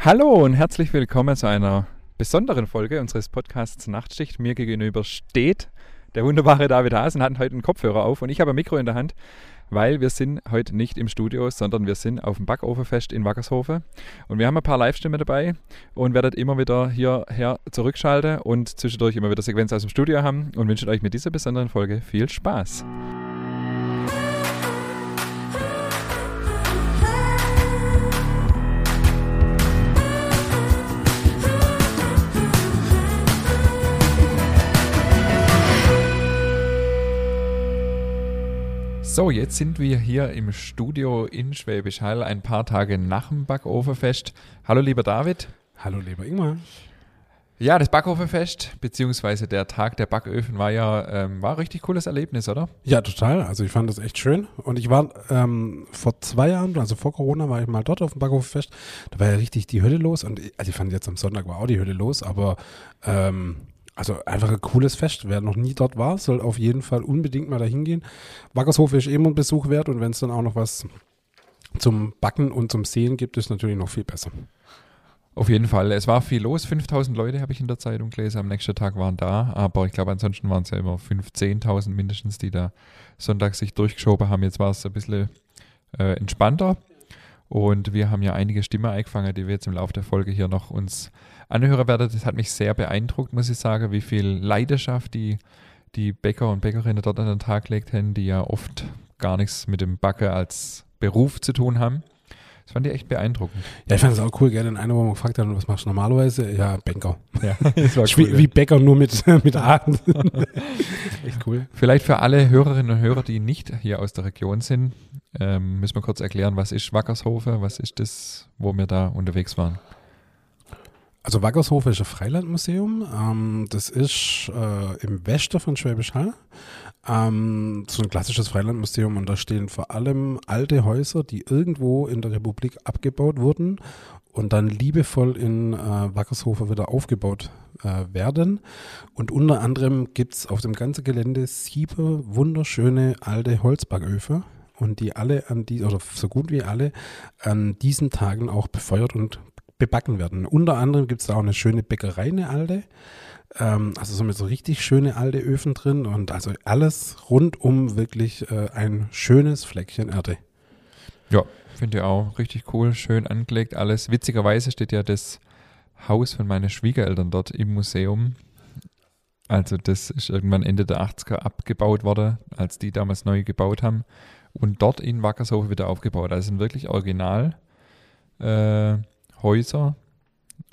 Hallo und herzlich willkommen zu einer besonderen Folge unseres Podcasts Nachtschicht. Mir gegenüber steht der wunderbare David Hasen, hat heute einen Kopfhörer auf und ich habe ein Mikro in der Hand, weil wir sind heute nicht im Studio, sondern wir sind auf dem Backofenfest in Wackershofe und wir haben ein paar Live-Stimmen dabei und werdet immer wieder hierher zurückschalten und zwischendurch immer wieder Sequenz aus dem Studio haben und wünschen euch mit dieser besonderen Folge viel Spaß. So, jetzt sind wir hier im Studio in Schwäbisch Hall, ein paar Tage nach dem Backofenfest. Hallo, lieber David. Hallo, lieber Ingmar. Ja, das Backofenfest, beziehungsweise der Tag der Backöfen war ja ähm, war ein richtig cooles Erlebnis, oder? Ja, total. Also ich fand das echt schön. Und ich war ähm, vor zwei Jahren, also vor Corona, war ich mal dort auf dem Backofenfest. Da war ja richtig die Hölle los. Und also ich fand jetzt am Sonntag war auch die Hölle los, aber ähm, also einfach ein cooles Fest. Wer noch nie dort war, soll auf jeden Fall unbedingt mal dahin gehen. Wackershof ist immer ein Besuch wert und wenn es dann auch noch was zum Backen und zum Sehen gibt, ist natürlich noch viel besser. Auf jeden Fall. Es war viel los. 5000 Leute habe ich in der Zeitung gelesen. Am nächsten Tag waren da. Aber ich glaube, ansonsten waren es ja immer 5.000, 10.000 mindestens, die da Sonntag sich durchgeschoben haben. Jetzt war es ein bisschen äh, entspannter. Und wir haben ja einige Stimmen eingefangen, die wir jetzt im Laufe der Folge hier noch uns anhören werden. Das hat mich sehr beeindruckt, muss ich sagen, wie viel Leidenschaft die, die Bäcker und Bäckerinnen dort an den Tag legt haben, die ja oft gar nichts mit dem Backe als Beruf zu tun haben. Das fand ich echt beeindruckend. Ja, ich fand es auch cool, gell? Den einen, wo man gefragt hat, was machst du normalerweise? Ja, Banker. Ja, das war cool, wie, wie Bäcker nur mit, mit A. echt cool. Vielleicht für alle Hörerinnen und Hörer, die nicht hier aus der Region sind, ähm, müssen wir kurz erklären, was ist Wackershofe? Was ist das, wo wir da unterwegs waren? Also Wackershofe ist ein Freilandmuseum. Ähm, das ist äh, im Westen von Schwäbisch Hall. Ähm, so ein klassisches Freilandmuseum und da stehen vor allem alte Häuser, die irgendwo in der Republik abgebaut wurden und dann liebevoll in äh, Wackershofe wieder aufgebaut äh, werden. Und unter anderem gibt es auf dem ganzen Gelände sieben wunderschöne alte Holzbacköfen und die alle an die, oder so gut wie alle, an diesen Tagen auch befeuert und bebacken werden. Unter anderem gibt es da auch eine schöne Bäckerei, eine alte. Ähm, also so mit so richtig schöne alte Öfen drin und also alles rundum wirklich äh, ein schönes Fleckchen Erde. Ja, finde ich auch richtig cool, schön angelegt alles. Witzigerweise steht ja das Haus von meinen Schwiegereltern dort im Museum. Also das ist irgendwann Ende der 80er abgebaut worden, als die damals neu gebaut haben und dort in Wackershofe wieder aufgebaut. Also sind wirklich original äh, Häuser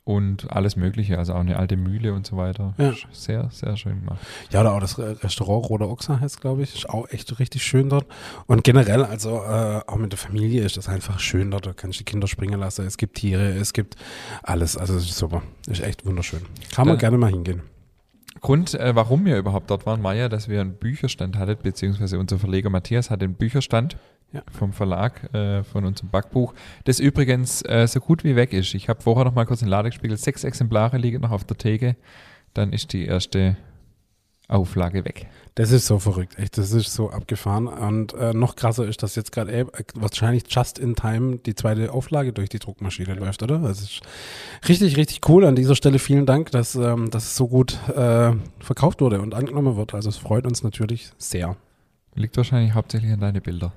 und alles Mögliche, also auch eine alte Mühle und so weiter. Ja. Sehr, sehr schön gemacht. Ja, oder auch das Restaurant Roter Ochser heißt, glaube ich, ist auch echt richtig schön dort. Und generell, also äh, auch mit der Familie ist das einfach schön dort. Da kannst du die Kinder springen lassen. Es gibt Tiere, es gibt alles. Also es ist super. Ist echt wunderschön. Kann man gerne mal hingehen. Grund, äh, warum wir überhaupt dort waren, war ja, dass wir einen Bücherstand hatten, beziehungsweise unser Verleger Matthias hatte einen Bücherstand ja. vom Verlag äh, von unserem Backbuch, das übrigens äh, so gut wie weg ist. Ich habe vorher noch mal kurz in den Laden gespiegelt, sechs Exemplare liegen noch auf der Theke, dann ist die erste Auflage weg. Das ist so verrückt, echt, das ist so abgefahren. Und äh, noch krasser ist, dass jetzt gerade äh, wahrscheinlich just in time die zweite Auflage durch die Druckmaschine läuft, oder? Das ist richtig, richtig cool. An dieser Stelle vielen Dank, dass, ähm, dass es so gut äh, verkauft wurde und angenommen wird. Also es freut uns natürlich sehr. Liegt wahrscheinlich hauptsächlich an deine Bilder.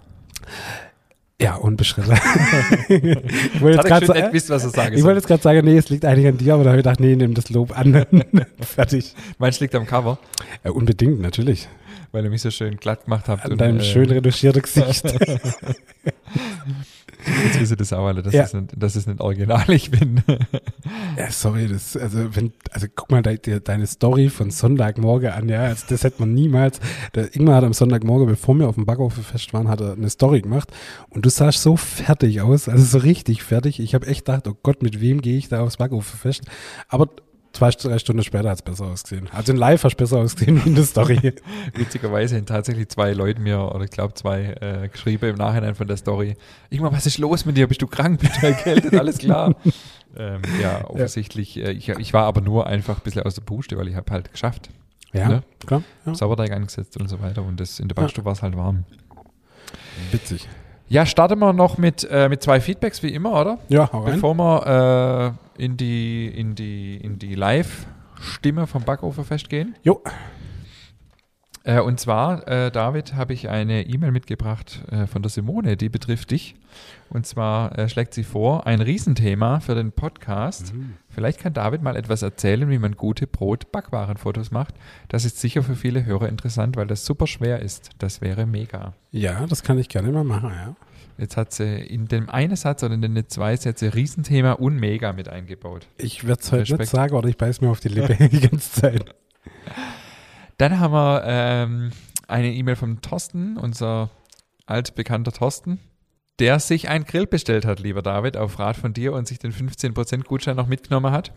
Ja, unbeschrieben. ich wollte jetzt gerade sagen, wisst, was sagen ich wollte jetzt gerade sagen, nee, es liegt eigentlich an dir, aber da habe ich gedacht, nee, nimm das Lob an. Fertig. Meinst du, liegt am Cover? Ja, unbedingt, natürlich. Weil ihr mich so schön glatt gemacht habt. An und, deinem äh, schön reduschierten Gesicht. Jetzt wissen das auch alle, dass, ja. es nicht, dass es nicht original ich bin. ja, sorry, das, also, wenn, also guck mal de, de, deine Story von Sonntagmorgen an, ja, also das hätte man niemals, der Ingmar hat am Sonntagmorgen, bevor wir auf dem Backofen-Fest waren, hat er eine Story gemacht und du sahst so fertig aus, also so richtig fertig. Ich habe echt gedacht, oh Gott, mit wem gehe ich da aufs Backofen-Fest? Aber Zwei, drei Stunden später hat es besser ausgesehen. Also in Live hat es besser ausgesehen wie in der Story. Witzigerweise haben tatsächlich zwei Leute mir, oder ich glaube zwei, äh, geschrieben im Nachhinein von der Story. Ich mal, was ist los mit dir? Bist du krank? Bist du erkältet? Alles klar. ähm, ja, offensichtlich. Äh, ich, ich war aber nur einfach ein bisschen aus der Puste, weil ich habe halt geschafft. Ja, ne? klar. Ja. Sauerteig angesetzt und so weiter. Und das, in der Backstube ja. war es halt warm. Witzig. Ja, starten wir noch mit, äh, mit zwei Feedbacks, wie immer, oder? Ja, hau rein. Bevor wir äh, in die, in die, in die Live-Stimme vom Backoferfest gehen. Jo. Äh, und zwar, äh, David, habe ich eine E-Mail mitgebracht äh, von der Simone, die betrifft dich. Und zwar äh, schlägt sie vor, ein Riesenthema für den Podcast. Vielleicht kann David mal etwas erzählen, wie man gute Brot-Backwarenfotos macht. Das ist sicher für viele Hörer interessant, weil das super schwer ist. Das wäre mega. Ja, das kann ich gerne mal machen, ja. Jetzt hat sie in dem einen Satz oder in den zwei Sätze Riesenthema und mega mit eingebaut. Ich werde es heute nicht sagen, oder ich beiß mir auf die Lippe die ganze Zeit. Dann haben wir ähm, eine E-Mail vom Thorsten, unser altbekannter Thorsten, der sich ein Grill bestellt hat, lieber David, auf Rat von dir und sich den 15% Gutschein noch mitgenommen hat.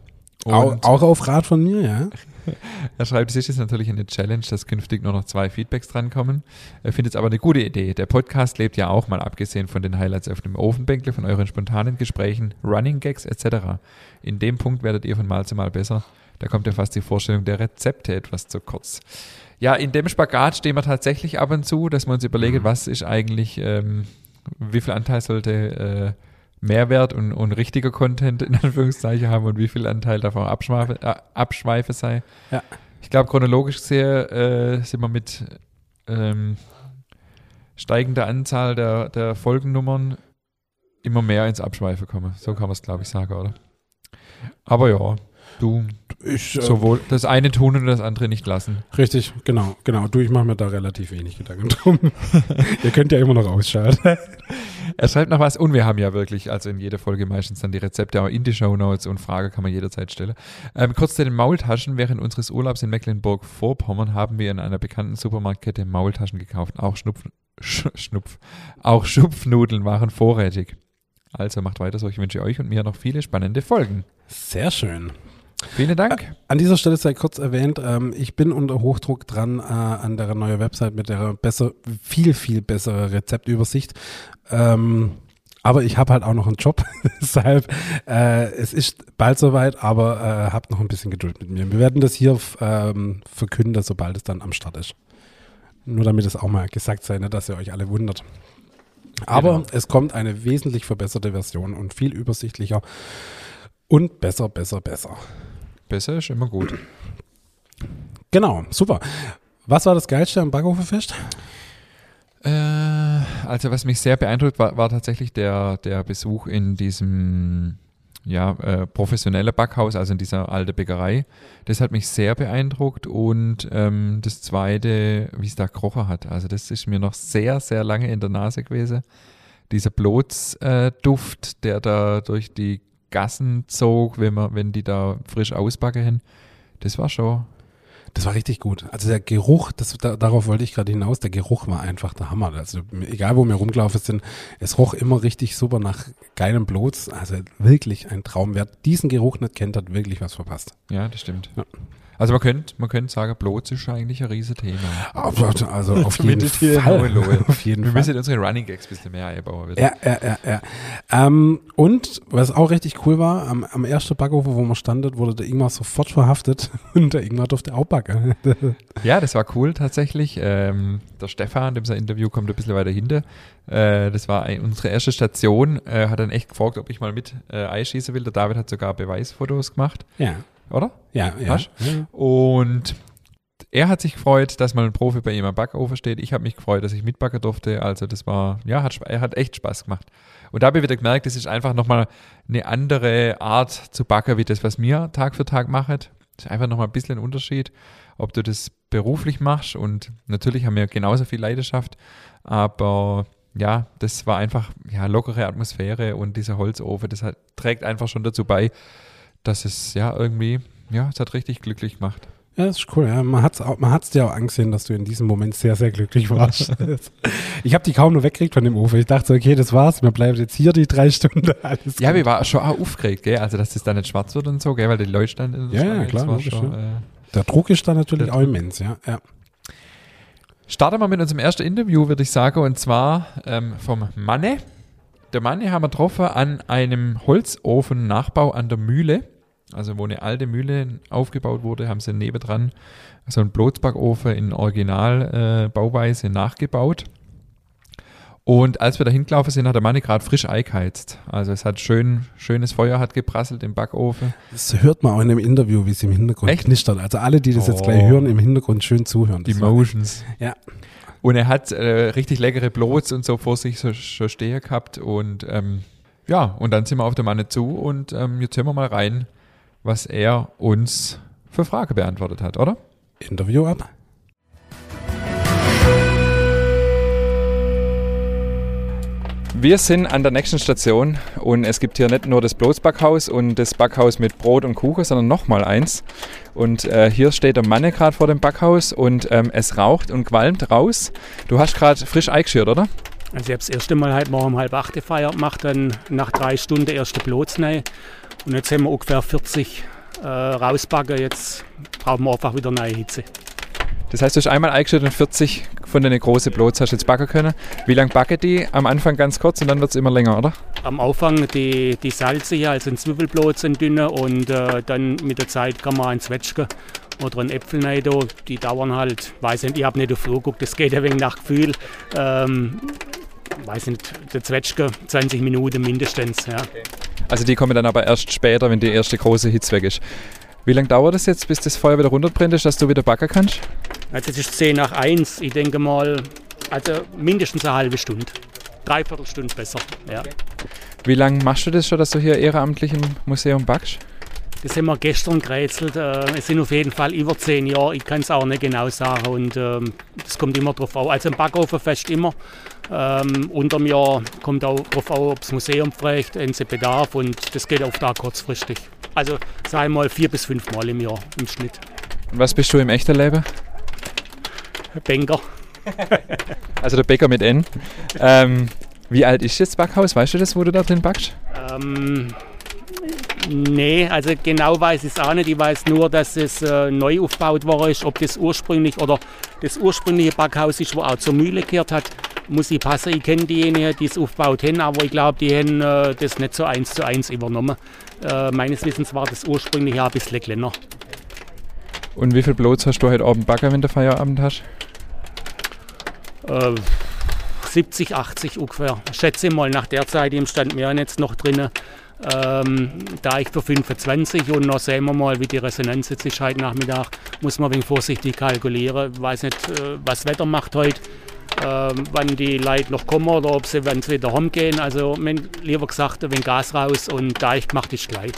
Auch, auch auf Rat von mir, ja. er schreibt, es ist jetzt natürlich eine Challenge, dass künftig nur noch zwei Feedbacks drankommen. Er findet es aber eine gute Idee. Der Podcast lebt ja auch, mal abgesehen von den Highlights auf dem Ofenbänkle, von euren spontanen Gesprächen, Running Gags etc. In dem Punkt werdet ihr von Mal zu Mal besser. Da kommt ja fast die Vorstellung der Rezepte etwas zu kurz. Ja, in dem Spagat stehen wir tatsächlich ab und zu, dass wir uns überlegen, was ist eigentlich, ähm, wie viel Anteil sollte äh, Mehrwert und, und richtiger Content in Anführungszeichen haben und wie viel Anteil davon Abschweife, äh, Abschweife sei. Ja. Ich glaube, chronologisch gesehen äh, sind wir mit ähm, steigender Anzahl der, der Folgennummern immer mehr ins Abschweife kommen. So kann man es, glaube ich, sagen, oder? Aber ja, du Ich, äh, sowohl das eine tun und das andere nicht lassen. Richtig, genau, genau. Du, ich mache mir da relativ wenig Gedanken drum. Ihr könnt ja immer noch ausschalten. Er schreibt noch was und wir haben ja wirklich, also in jeder Folge meistens dann die Rezepte auch in die Show Notes und Frage kann man jederzeit stellen. Ähm, kurz zu den Maultaschen. Während unseres Urlaubs in Mecklenburg-Vorpommern haben wir in einer bekannten Supermarktkette Maultaschen gekauft. Auch Schnupf, Sch, Schnupf, auch Schupfnudeln waren vorrätig. Also macht weiter so. Ich wünsche euch und mir noch viele spannende Folgen. Sehr schön. Vielen Dank. An dieser Stelle sei kurz erwähnt, ähm, ich bin unter Hochdruck dran äh, an der neuen Website mit der besser, viel, viel bessere Rezeptübersicht. Ähm, aber ich habe halt auch noch einen Job, deshalb äh, es ist bald soweit, aber äh, habt noch ein bisschen Geduld mit mir. Wir werden das hier ähm, verkünden, sobald es dann am Start ist. Nur damit es auch mal gesagt sei, ne, dass ihr euch alle wundert. Aber Genau. es kommt eine wesentlich verbesserte Version und viel übersichtlicher und besser, besser, besser. Besser ist immer gut. Genau, super. Was war das Geilste am Backofenfest? Äh, also was mich sehr beeindruckt war, war tatsächlich der, der Besuch in diesem ja, äh, professionelle Backhaus, also in dieser alte Bäckerei. Das hat mich sehr beeindruckt und ähm, das zweite, wie es da gekrochen hat. Also das ist mir noch sehr, sehr lange in der Nase gewesen. Dieser Blotsduft, äh, der da durch die Gassen zog, wenn, man, wenn die da frisch ausbacken hin. Das war schon, Das war richtig gut. Also der Geruch, das, da, darauf wollte ich gerade hinaus, der Geruch war einfach der Hammer. Also egal, wo wir rumgelaufen sind, es roch immer richtig super nach geilem Blots. Also wirklich ein Traum. Wer diesen Geruch nicht kennt, hat wirklich was verpasst. ja, das stimmt. Ja. Also man könnte man könnte sagen, Blots ist eigentlich ein Riesenthema. Also auf jeden Fall. Auf jeden Wir Fall. müssen unsere Running Gags ein bisschen mehr einbauen. Wieder. Ja, ja, ja, ja. Ähm, und was auch richtig cool war, am, am ersten Backofen, wo man standet, wurde der Ingmar sofort verhaftet und der Ingmar durfte auch backen. Ja, das war cool tatsächlich. Ähm, der Stefan, dem sein Interview kommt ein bisschen weiter hinter. Äh, das war ein, unsere erste Station. Äh, hat dann echt gefragt, ob ich mal mit äh, einschießen will. Der David hat sogar Beweisfotos gemacht, ja, oder? ja, ja. Und er hat sich gefreut, dass mal ein Profi bei ihm am Backofen steht. Ich habe mich gefreut, dass ich mitbacken durfte. Also das war, ja, hat, er hat echt Spaß gemacht. Und da habe ich wieder gemerkt, das ist einfach nochmal eine andere Art zu backen, wie das, was mir Tag für Tag mache. Das ist einfach nochmal ein bisschen ein Unterschied, ob du das beruflich machst. Und natürlich haben wir genauso viel Leidenschaft, aber ja, das war einfach ja, lockere Atmosphäre und dieser Holzofen, das hat, trägt einfach schon dazu bei, dass es ja irgendwie, ja, es hat richtig glücklich gemacht. Ja, das ist cool. Ja. Man hat es man hat's dir auch angesehen, dass du in diesem Moment sehr, sehr glücklich warst. ich habe die kaum nur weggekriegt von dem Ofen. Ich dachte, so, okay, das war's. Wir bleiben jetzt hier die drei Stunden. Alles Ja, gut. wir waren schon auch aufgeregt, gell? Also, dass das dann nicht schwarz wird und so, gell? Weil die Leute standen Ja, ja, klar, das war logisch, schon, äh, Der Druck ist da natürlich auch immens, ja. ja. Starten wir mit unserem ersten Interview, würde ich sagen, und zwar ähm, vom Manne. Der Manne haben wir getroffen an einem Holzofen-Nachbau an der Mühle. Also wo eine alte Mühle aufgebaut wurde, haben sie nebendran so einen Blotzbackofen in Original-Bauweise nachgebaut. Und als wir da hingelaufen sind, hat der Mann gerade frisch eingeheizt. Also es hat schön, schönes Feuer hat geprasselt im Backofen. Das hört man auch in dem Interview, wie es im Hintergrund Echt? knistert. Also alle, die das jetzt Oh. gleich hören, im Hintergrund schön zuhören. Die Das Motions. Ja. Und er hat äh, richtig leckere Blots und so vor sich so, schon stehen gehabt. Und ähm, ja, und dann sind wir auf der Manne zu und ähm, jetzt hören wir mal rein, was er uns für Frage beantwortet hat, oder? Interview ab. Wir sind an der nächsten Station und es gibt hier nicht nur das Bloßbackhaus und das Backhaus mit Brot und Kuchen, sondern nochmal eins. Und äh, hier steht der Manne gerade vor dem Backhaus und ähm, es raucht und qualmt raus. Du hast gerade frisch eingeschürt, oder? Also ich habe das erste Mal heute Morgen um halb acht gefeiert gemacht, dann nach drei Stunden erste Blotzneue. Und jetzt haben wir ungefähr 40 äh, rausbacken. Jetzt brauchen wir einfach wieder neue Hitze. Das heißt, du hast einmal eingeschüttet und 40 von den großen Blots hast du jetzt backen können. Wie lange backen die? Am Anfang ganz kurz und dann wird es immer länger, oder? Am Anfang die, die Salze hier, also ein Zwiebelblot sind dünne und äh, dann mit der Zeit kann man ein Zwetschge oder ein Äpfel rein. Die dauern halt, weiß nicht, ich habe nicht auf Uhr geguckt, das geht ein wenig nach Gefühl. Ähm, weiß nicht, der Zwetschge 20 Minuten mindestens. Ja. Also die kommen dann aber erst später, wenn die erste große Hitze weg ist. Wie lange dauert es jetzt, bis das Feuer wieder runterbrennt ist, dass du wieder backen kannst? Also es ist 10 nach 1. Ich denke mal, also mindestens eine halbe Stunde. Dreiviertel Stunde besser. Ja. Wie lange machst du das schon, dass du hier ehrenamtlich im Museum backst? Das haben wir gestern gerätselt. Äh, Es sind auf jeden Fall über 10 Jahre. Ich kann es auch nicht genau sagen. Und ähm, das kommt immer drauf an. Also im Backofenfest immer. Ähm, unterm Jahr kommt auch drauf an, ob das Museum fragt, wenn sie Bedarf. Und das geht auch kurzfristig. Also sagen wir mal vier bis fünf Mal im Jahr im Schnitt. Was bist du im echten Leben? Banker. Also der Bäcker mit N. Ähm, wie alt ist das Backhaus? Weißt du das, wo du da drin backst? Ähm, nee, also genau weiß ich es auch nicht. Ich weiß nur, dass es äh, neu aufgebaut worden ist. Ob das ursprünglich oder das ursprüngliche Backhaus ist, wo auch zur Mühle gehört hat, muss ich passen. Ich kenne diejenigen, die es aufgebaut haben, aber ich glaube, die haben äh, das nicht so eins zu eins übernommen. Äh, meines Wissens war das ursprünglich ja ein bisschen kleiner. Und wie viel Blots hast du heute Abend backen, wenn du Feierabend hast? Äh, 70, 80 ungefähr. Schätze mal, nach der Zeit im stand mir jetzt noch drin. Ähm, da ich für 25 und noch sehen wir mal, wie die Resonanz jetzt ist heute Nachmittag, muss man ein wenig vorsichtig kalkulieren. Ich weiß nicht, äh, was Wetter macht heute, ähm, wann die Leute noch kommen oder ob sie, wenn sie wieder rumgehen. Also mein, lieber gesagt, ein wenig Gas raus und da ich gemacht ist gleich.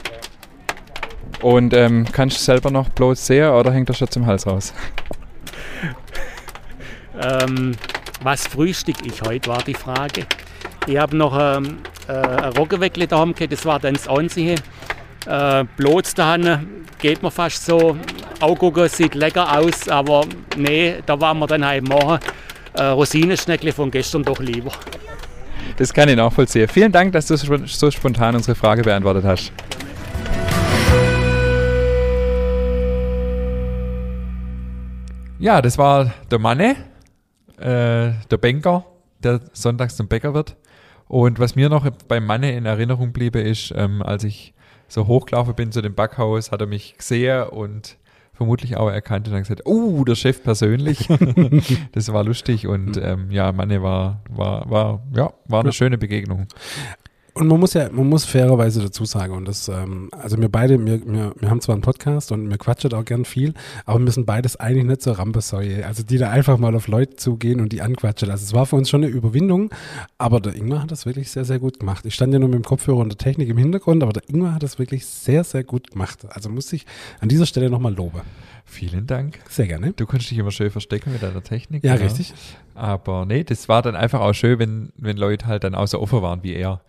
Und ähm, kannst du selber noch Blots sehen oder hängt das schon zum Hals raus? Ähm, was frühstück ich heute, war die Frage. Ich habe noch ähm, äh, ein Roggenweckle daheim gehabt, das war dann das Einzige. Äh, Bloß daheim geht mir fast so. Augucken sieht lecker aus, aber nee, da waren wir dann heute Morgen. Äh, von gestern doch lieber. Das kann ich nachvollziehen. Vielen Dank, dass du so spontan unsere Frage beantwortet hast. Ja, das war der Manne, äh, der Banker, der sonntags zum Bäcker wird. Und was mir noch beim Manne in Erinnerung bliebe, ist, ähm, als ich so hochgelaufen bin zu dem Backhaus, hat er mich gesehen und vermutlich auch erkannt und hat gesagt, oh, der Chef persönlich. das war lustig und ähm, ja, Manne war, war, war, ja, war eine Ja. schöne Begegnung. Und man muss ja, man muss fairerweise dazu sagen, und das, ähm, also wir beide, wir, wir, wir haben zwar einen Podcast und wir quatschen auch gern viel, aber wir sind beides eigentlich nicht so Rampesäue, also die da einfach mal auf Leute zugehen und die anquatschen. Also es war für uns schon eine Überwindung, aber der Ingmar hat das wirklich sehr, sehr gut gemacht. Ich stand ja nur mit dem Kopfhörer und der Technik im Hintergrund, aber der Ingmar hat das wirklich sehr, sehr gut gemacht. Also muss ich an dieser Stelle nochmal loben. Vielen Dank. Sehr gerne. Du kannst dich immer schön verstecken mit deiner Technik. Ja, richtig. Aber nee, das war dann einfach auch schön, wenn, wenn Leute halt dann auch so offen waren wie er.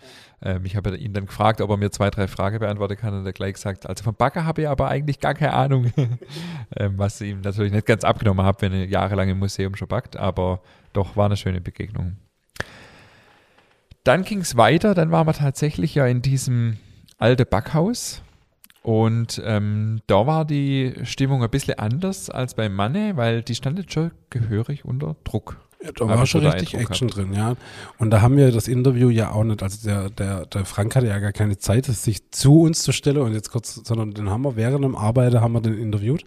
Ähm, ich habe ihn dann gefragt, ob er mir zwei, drei Fragen beantworten kann und er gleich gesagt, also vom Backer habe ich aber eigentlich gar keine Ahnung, ähm, was ich ihm natürlich nicht ganz abgenommen habe, wenn er jahrelang im Museum schon backt, aber doch war eine schöne Begegnung. Dann ging es weiter, dann waren wir tatsächlich ja in diesem alten Backhaus und ähm, da war die Stimmung ein bisschen anders als beim Manne, weil die stand jetzt schon gehörig unter Druck. Ja, da war schon richtig Action gehabt. drin, ja. Und da haben wir das Interview ja auch nicht, also der, der, der Frank hatte ja gar keine Zeit, sich zu uns zu stellen und jetzt kurz, sondern den haben wir während dem Arbeiten haben wir den interviewt.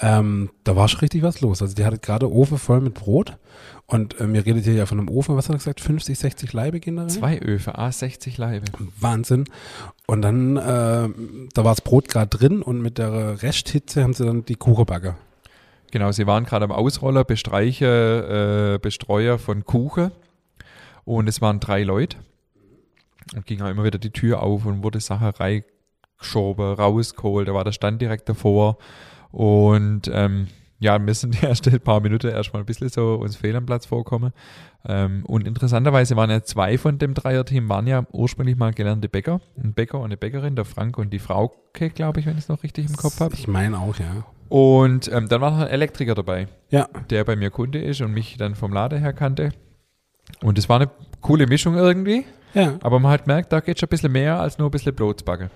Ähm, da war schon richtig was los. Also die hatte gerade Ofen voll mit Brot und äh, mir redet hier ja von einem Ofen, was hat er gesagt, 50, 60 Leibe generell? Zwei Öfe, a 60 Leibe. Wahnsinn. Und dann, äh, da war das Brot gerade drin und mit der Resthitze haben sie dann die Kuchenbacke. Genau, sie waren gerade am Ausroller, Bestreiche, äh, Bestreuer von Kuchen und es waren drei Leute. Und ging auch immer wieder die Tür auf und wurde Sache reingeschoben, rausgeholt. Da war der Stand direkt davor und ähm, ja, wir sind die ersten paar Minuten erstmal ein bisschen so uns fehl am Platz vorkommen. Ähm, und interessanterweise waren ja zwei von dem Dreierteam, waren ja ursprünglich mal gelernte Bäcker. Ein Bäcker und eine Bäckerin, der Frank und die Frauke, glaube ich, wenn ich es noch richtig im Kopf habe. Ich meine auch, ja. Und ähm, dann war noch ein Elektriker dabei, ja. der bei mir Kunde ist und mich dann vom Laden her kannte. Und es war eine coole Mischung irgendwie. Ja. Aber man hat merkt, da geht schon ein bisschen mehr als nur ein bisschen Blotsbacke.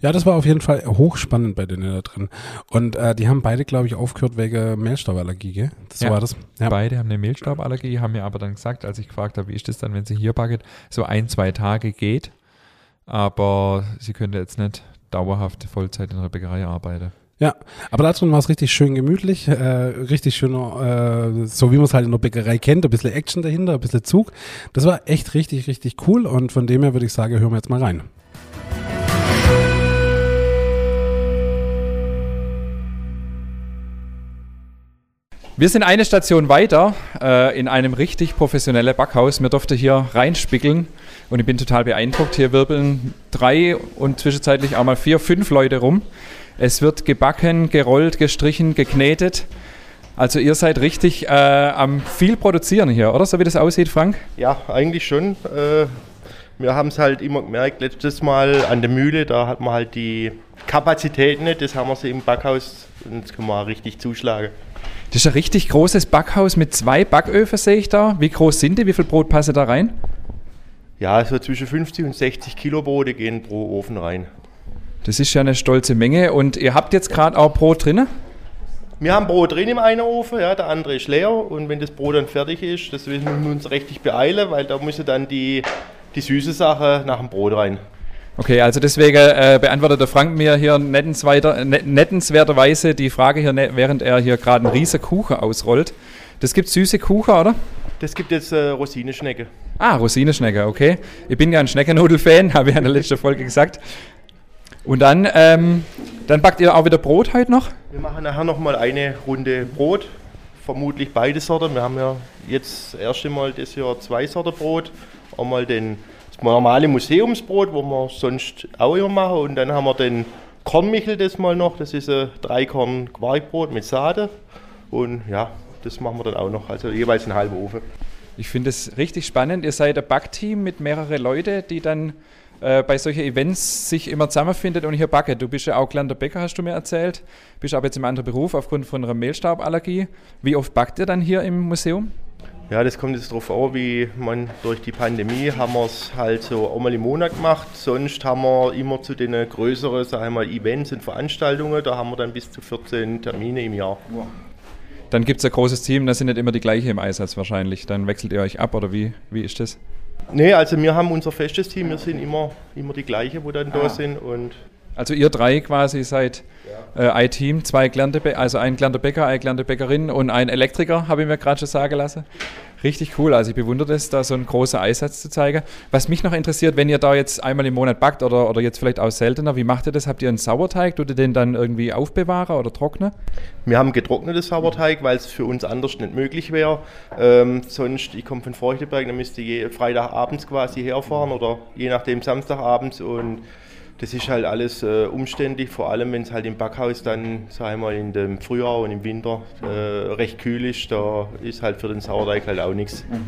Ja, das war auf jeden Fall hochspannend bei denen da drin. Und äh, die haben beide, glaube ich, aufgehört wegen Mehlstauballergie, gell? Das ja, war das. Ja. Beide haben eine Mehlstauballergie, haben mir aber dann gesagt, als ich gefragt habe, wie ist das dann, wenn sie hier backen, so ein, zwei Tage geht. Aber sie könnte jetzt nicht dauerhaft Vollzeit in der Bäckerei arbeiten. Ja, aber da drin war es richtig schön gemütlich, äh, richtig schön, äh, so wie man es halt in der Bäckerei kennt, ein bisschen Action dahinter, ein bisschen Zug. Das war echt richtig, richtig cool und von dem her würde ich sagen, hören wir jetzt mal rein. Wir sind eine Station weiter äh, in einem richtig professionellen Backhaus. Mir durfte hier reinspickeln und ich bin total beeindruckt. Hier wirbeln drei und zwischenzeitlich auch mal vier, fünf Leute rum. Es wird gebacken, gerollt, gestrichen, geknetet. Also ihr seid richtig äh, am viel produzieren hier, oder? So wie das aussieht, Frank? Ja, eigentlich schon. Äh, wir haben es halt immer gemerkt, letztes Mal an der Mühle, da hat man halt die Kapazität nicht. Das haben wir sie im Backhaus und jetzt können wir richtig zuschlagen. Das ist ein richtig großes Backhaus mit zwei Backöfen, sehe ich da. Wie groß sind die? Wie viel Brot passen da rein? Ja, so zwischen 50 und 60 Kilo Brote gehen pro Ofen rein. Das ist ja eine stolze Menge. Und ihr habt jetzt gerade auch Brot drin? Wir haben Brot drin im einen Ofen, ja, der andere ist leer. Und wenn das Brot dann fertig ist, das müssen wir uns richtig beeilen, weil da muss dann die, die süße Sache nach dem Brot rein. Okay, also deswegen äh, beantwortet der Frank mir hier nettenswerterweise die Frage hier, ne, während er hier gerade einen riesen Kuchen ausrollt. Das gibt süße Kuchen, oder? Das gibt jetzt äh, Rosineschnecke. Ah, Rosineschnecke, okay. Ich bin ja ein Schneckennudel-Fan, habe ich in der letzten Folge gesagt. Und dann, ähm, dann backt ihr auch wieder Brot heute noch? Wir machen nachher nochmal eine Runde Brot, vermutlich beide Sorten. Wir haben ja jetzt das erste Mal das Jahr zwei Sorten Brot. Einmal den normale Museumsbrot, wo wir sonst auch immer machen. Und dann haben wir den Kornmichel das mal noch. Das ist ein Dreikorn Quarkbrot mit Sade. Und ja, das machen wir dann auch noch. Also jeweils einen halben Ofen. Ich finde es richtig spannend. Ihr seid ein Backteam mit mehreren Leuten, die dann äh, bei solchen Events sich immer zusammenfindet und hier backen. Du bist ja auch gelernter Bäcker, hast du mir erzählt. Bist aber jetzt im anderen Beruf aufgrund von einer Mehlstauballergie. Wie oft backt ihr dann hier im Museum? Ja, das kommt jetzt darauf an, wie man durch die Pandemie haben wir es halt so einmal im Monat gemacht. Sonst haben wir immer zu den größeren, sagen wir mal, Events und Veranstaltungen, da haben wir dann bis zu 14 Termine im Jahr. Dann gibt es ein großes Team, da sind nicht immer die gleichen im Einsatz wahrscheinlich. Dann wechselt ihr euch ab oder wie, wie ist das? Nee, also wir haben unser festes Team, wir sind immer, immer die gleichen, wo dann ah. da sind und also ihr drei quasi seid äh, ein Team, zwei gelernte, also ein gelernter Bäcker, eine gelernte Bäckerin und ein Elektriker, habe ich mir gerade schon sagen lassen. Richtig cool, also ich bewundere das, da so einen großen Einsatz zu zeigen. Was mich noch interessiert, wenn ihr da jetzt einmal im Monat backt oder, oder jetzt vielleicht auch seltener, wie macht ihr das? Habt ihr einen Sauerteig? Tut ihr den dann irgendwie aufbewahren oder trocknen? Wir haben getrocknetes Sauerteig, weil es für uns anders nicht möglich wäre. Ähm, sonst, ich komme von Feuchtenberg, dann müsste ich Freitagabends quasi herfahren oder je nachdem Samstagabends und das ist halt alles äh, umständlich, vor allem wenn es halt im Backhaus dann, sagen wir mal, in dem Frühjahr und im Winter äh, recht kühl ist, da ist halt für den Sauerteig halt auch nichts. Mhm.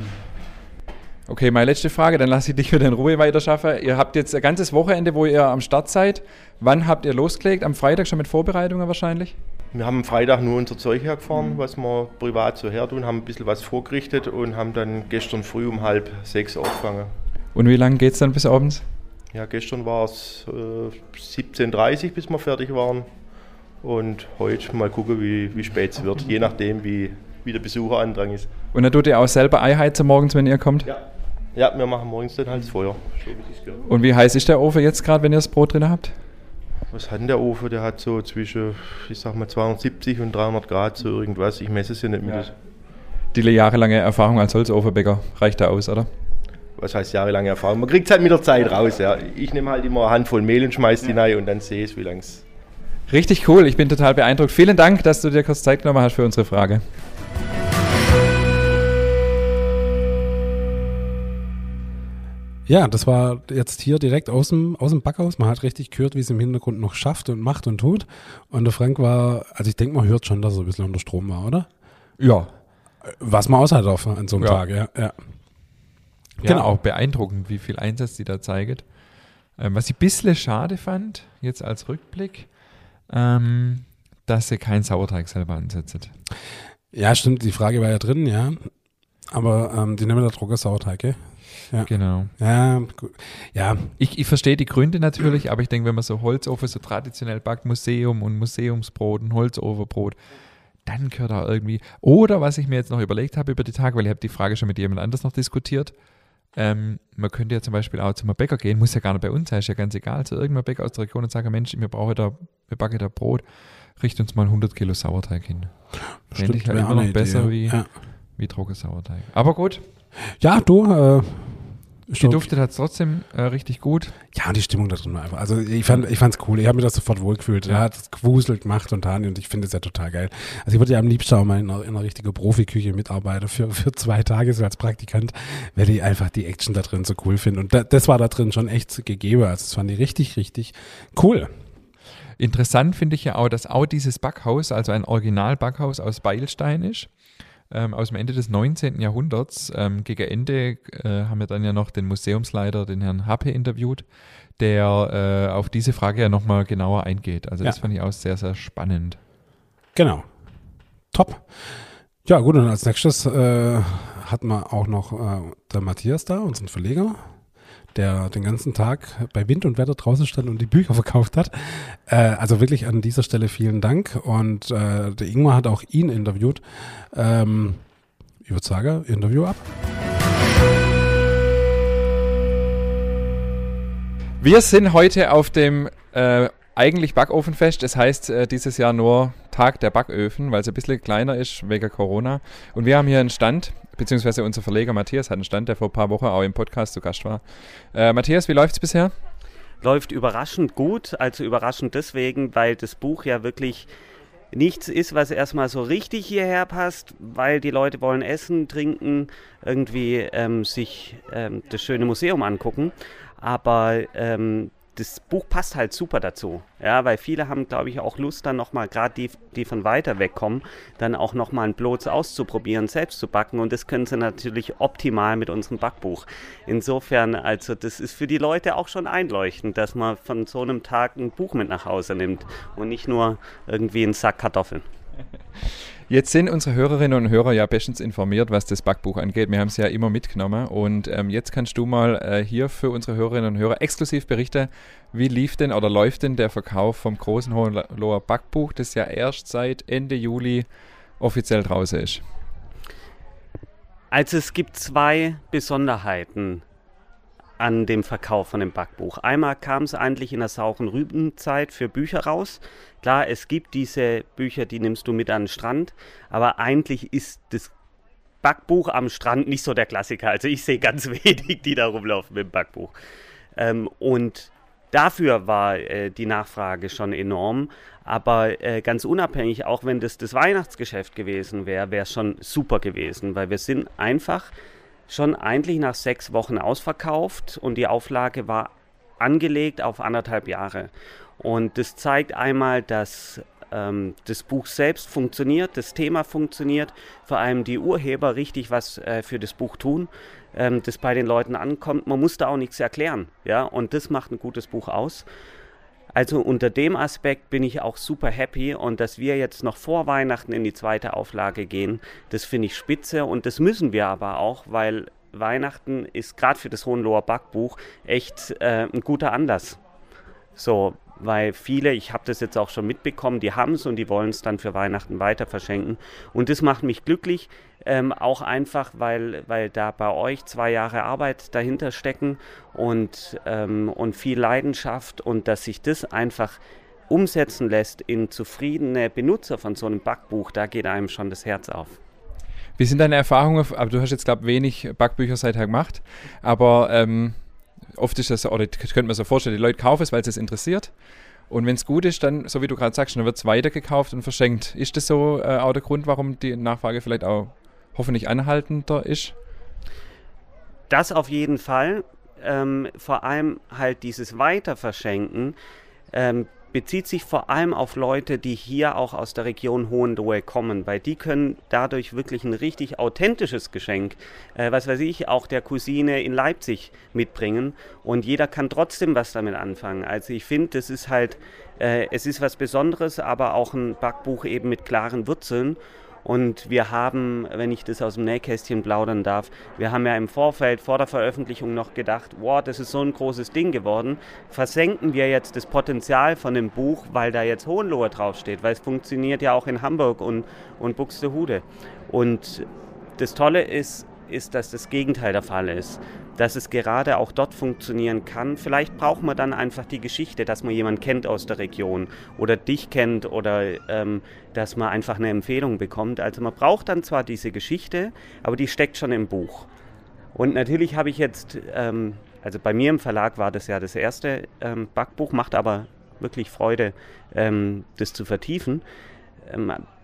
Okay, meine letzte Frage, dann lasse ich dich wieder in Ruhe weiterschaffen. Ihr habt jetzt ein ganzes Wochenende, wo ihr am Start seid. Wann habt ihr losgelegt? Am Freitag schon mit Vorbereitungen wahrscheinlich? Wir haben am Freitag nur unser Zeug hergefahren, mhm. was wir privat so her tun, haben ein bisschen was vorgerichtet und haben dann gestern früh um halb sechs angefangen. Und wie lange geht es dann bis abends? Ja, gestern war es äh, 17.30 Uhr, bis wir fertig waren. Und heute mal gucken, wie, wie spät es wird, je nachdem, wie wie der Besucherandrang ist. Und dann tut ihr auch selber Ei heizen morgens, wenn ihr kommt? Ja. Ja, wir machen morgens dann halt das Feuer. Und wie heiß ist der Ofen jetzt gerade, wenn ihr das Brot drin habt? Was hat denn der Ofen? Der hat so zwischen, ich sag mal, 270 und 300 Grad, so irgendwas. Ich messe es ja nicht mit. Ja. Die jahrelange Erfahrung als Holzofenbäcker reicht da aus, oder? Was heißt jahrelange Erfahrung? Man kriegt es halt mit der Zeit raus. Ja. Ich nehme halt immer eine Handvoll Mehl und schmeiß die rein und dann sehe ich, wie lange es. Richtig cool, ich bin total beeindruckt. Vielen Dank, dass du dir kurz Zeit genommen hast für unsere Frage. Ja, das war jetzt hier direkt aus dem, aus dem Backhaus. Man hat richtig gehört, wie es im Hintergrund noch schafft und macht und tut. Und der Frank war, also ich denke, man hört schon, dass er ein bisschen unter Strom war, oder? Ja. Was man aushält auf an so einem Ja. Tag, ja. ja. Ja, Genau. auch beeindruckend, wie viel Einsatz die da zeigt. Ähm, was ich ein bisschen schade fand, jetzt als Rückblick, ähm, dass sie keinen Sauerteig selber ansetzt. Ja, stimmt, die Frage war ja drin, ja. Aber ähm, die nehmen da Drucker Sauerteig, gell? Genau. Ja, gut. ja, Ich, ich verstehe die Gründe natürlich, aber ich denke, wenn man so Holzofen so traditionell backt, Museum und Museumsbrot, ein Holzofenbrot, dann gehört da irgendwie. Oder was ich mir jetzt noch überlegt habe über die Tage, weil ich habe die Frage schon mit jemand anders noch diskutiert. Ähm, man könnte ja zum Beispiel auch zum Bäcker gehen, muss ja gar nicht bei uns sein, ist ja ganz egal, zu irgendeinem Bäcker aus der Region und sagen, Mensch, wir brauchen da, wir backen da Brot, richt uns mal 100 Kilo Sauerteig hin. Fände ich halt immer noch besser Idee, wie, Ja, wie Trockensauerteig. Aber gut, ja du, äh, die duftet hat trotzdem äh, richtig gut. Ja, und die Stimmung da drin war einfach. Also ich fand ich fand's cool. Ich habe mir das sofort wohlgefühlt. Ja. Er hat es gewuselt gemacht und Tani und ich finde es ja total geil. Also ich würde ja am liebsten auch mal in einer, in einer richtigen Profiküche mitarbeiten für, für zwei Tage so als Praktikant, weil ich einfach die Action da drin so cool finde. Und da, das war da drin schon echt gegeben. Also das fand ich richtig, richtig cool. Interessant finde ich ja auch, dass auch dieses Backhaus, also ein Original-Backhaus aus Beilstein ist, ähm, aus dem Ende des 19. Jahrhunderts. Ähm, gegen Ende äh, haben wir dann ja noch den Museumsleiter, den Herrn Happe, interviewt, der äh, auf diese Frage ja nochmal genauer eingeht. Also das Ja. fand ich auch sehr, sehr spannend. Genau. Top. Ja, gut, und als nächstes äh, hatten wir auch noch äh, der Matthias da, unseren Verleger, der den ganzen Tag bei Wind und Wetter draußen stand und die Bücher verkauft hat. Äh, also wirklich an dieser Stelle vielen Dank. Und äh, der Ingmar hat auch ihn interviewt. Ähm, ich würde sagen, Interview ab. Wir sind heute auf dem äh, eigentlich Backofenfest. Das heißt äh, dieses Jahr nur Tag der Backöfen, weil es ein bisschen kleiner ist wegen Corona. Und wir haben hier einen Stand, beziehungsweise unser Verleger Matthias hat einen Stand, der vor ein paar Wochen auch im Podcast zu Gast war. Äh, Matthias, wie läuft es bisher? läuft überraschend gut. Also überraschend deswegen, weil das Buch ja wirklich nichts ist, was erstmal so richtig hierher passt, weil die Leute wollen essen, trinken, irgendwie ähm, sich ähm, das schöne Museum angucken. Aber ähm, das Buch passt halt super dazu. Ja, weil viele haben, glaube ich, auch Lust, dann nochmal, gerade die, die von weiter weg kommen, dann auch nochmal ein Bloß auszuprobieren, selbst zu backen. Und das können sie natürlich optimal mit unserem Backbuch. Insofern, also das ist für die Leute auch schon einleuchtend, dass man von so einem Tag ein Buch mit nach Hause nimmt und nicht nur irgendwie einen Sack Kartoffeln. Jetzt sind unsere Hörerinnen und Hörer ja bestens informiert, was das Backbuch angeht. Wir haben es ja immer mitgenommen und ähm, jetzt kannst du mal äh, hier für unsere Hörerinnen und Hörer exklusiv berichten, wie lief denn oder läuft denn der Verkauf vom großen Hohenloher Backbuch, das ja erst seit Ende Juli offiziell draußen ist. Also es gibt zwei Besonderheiten an dem Verkauf von dem Backbuch. Einmal kam es eigentlich in der sauren Rübenzeit für Bücher raus. Klar, es gibt diese Bücher, die nimmst du mit an den Strand, aber eigentlich ist das Backbuch am Strand nicht so der Klassiker. Also ich sehe ganz wenig, die da rumlaufen mit dem Backbuch. Ähm, und dafür war äh, die Nachfrage schon enorm. Aber äh, ganz unabhängig, auch wenn das das Weihnachtsgeschäft gewesen wäre, wäre es schon super gewesen, weil wir sind einfach schon eigentlich nach sechs Wochen ausverkauft und die Auflage war angelegt auf anderthalb Jahre. Und das zeigt einmal, dass ähm, das Buch selbst funktioniert, das Thema funktioniert, vor allem die Urheber richtig was äh, für das Buch tun, ähm, das bei den Leuten ankommt. Man muss da auch nichts erklären, ja, und das macht ein gutes Buch aus. Also unter dem Aspekt bin ich auch super happy und dass wir jetzt noch vor Weihnachten in die zweite Auflage gehen, das finde ich spitze und das müssen wir aber auch, weil Weihnachten ist gerade für das Hohenloher Backbuch echt äh, ein guter Anlass. So, weil viele, ich habe das jetzt auch schon mitbekommen, die haben es und die wollen es dann für Weihnachten weiter verschenken. Und das macht mich glücklich, ähm, auch einfach, weil, weil da bei euch zwei Jahre Arbeit dahinter stecken und, ähm, und viel Leidenschaft und dass sich das einfach umsetzen lässt in zufriedene Benutzer von so einem Backbuch, da geht einem schon das Herz auf. Wie sind deine Erfahrungen? Aber du hast jetzt, glaube ich, wenig Backbücher seither gemacht, aber ähm, oft ist das, oder könnte mir so vorstellen, die Leute kaufen es, weil es es interessiert. Und wenn es gut ist, dann, so wie du gerade sagst, dann wird es weitergekauft und verschenkt. Ist das so äh, auch der Grund, warum die Nachfrage vielleicht auch hoffentlich anhaltender ist? Das auf jeden Fall. Ähm, vor allem halt dieses Weiterverschenken ähm, bezieht sich vor allem auf Leute, die hier auch aus der Region Hohenlohe kommen, weil die können dadurch wirklich ein richtig authentisches Geschenk, äh, was weiß ich, auch der Cousine in Leipzig mitbringen und jeder kann trotzdem was damit anfangen. Also ich finde, das ist halt, äh, es ist was Besonderes, aber auch ein Backbuch eben mit klaren Wurzeln und wir haben, wenn ich das aus dem Nähkästchen plaudern darf, wir haben ja im Vorfeld vor der Veröffentlichung noch gedacht, wow, das ist so ein großes Ding geworden. Versenken wir jetzt das Potenzial von dem Buch, weil da jetzt Hohenlohe draufsteht, weil es funktioniert ja auch in Hamburg und, und Buxtehude. Und das Tolle ist, ist, dass das Gegenteil der Fall ist dass es gerade auch dort funktionieren kann. Vielleicht braucht man dann einfach die Geschichte, dass man jemanden kennt aus der Region oder dich kennt oder ähm, dass man einfach eine Empfehlung bekommt. Also man braucht dann zwar diese Geschichte, aber die steckt schon im Buch. Und natürlich habe ich jetzt, ähm, also bei mir im Verlag war das ja das erste ähm, Backbuch, macht aber wirklich Freude, ähm, das zu vertiefen.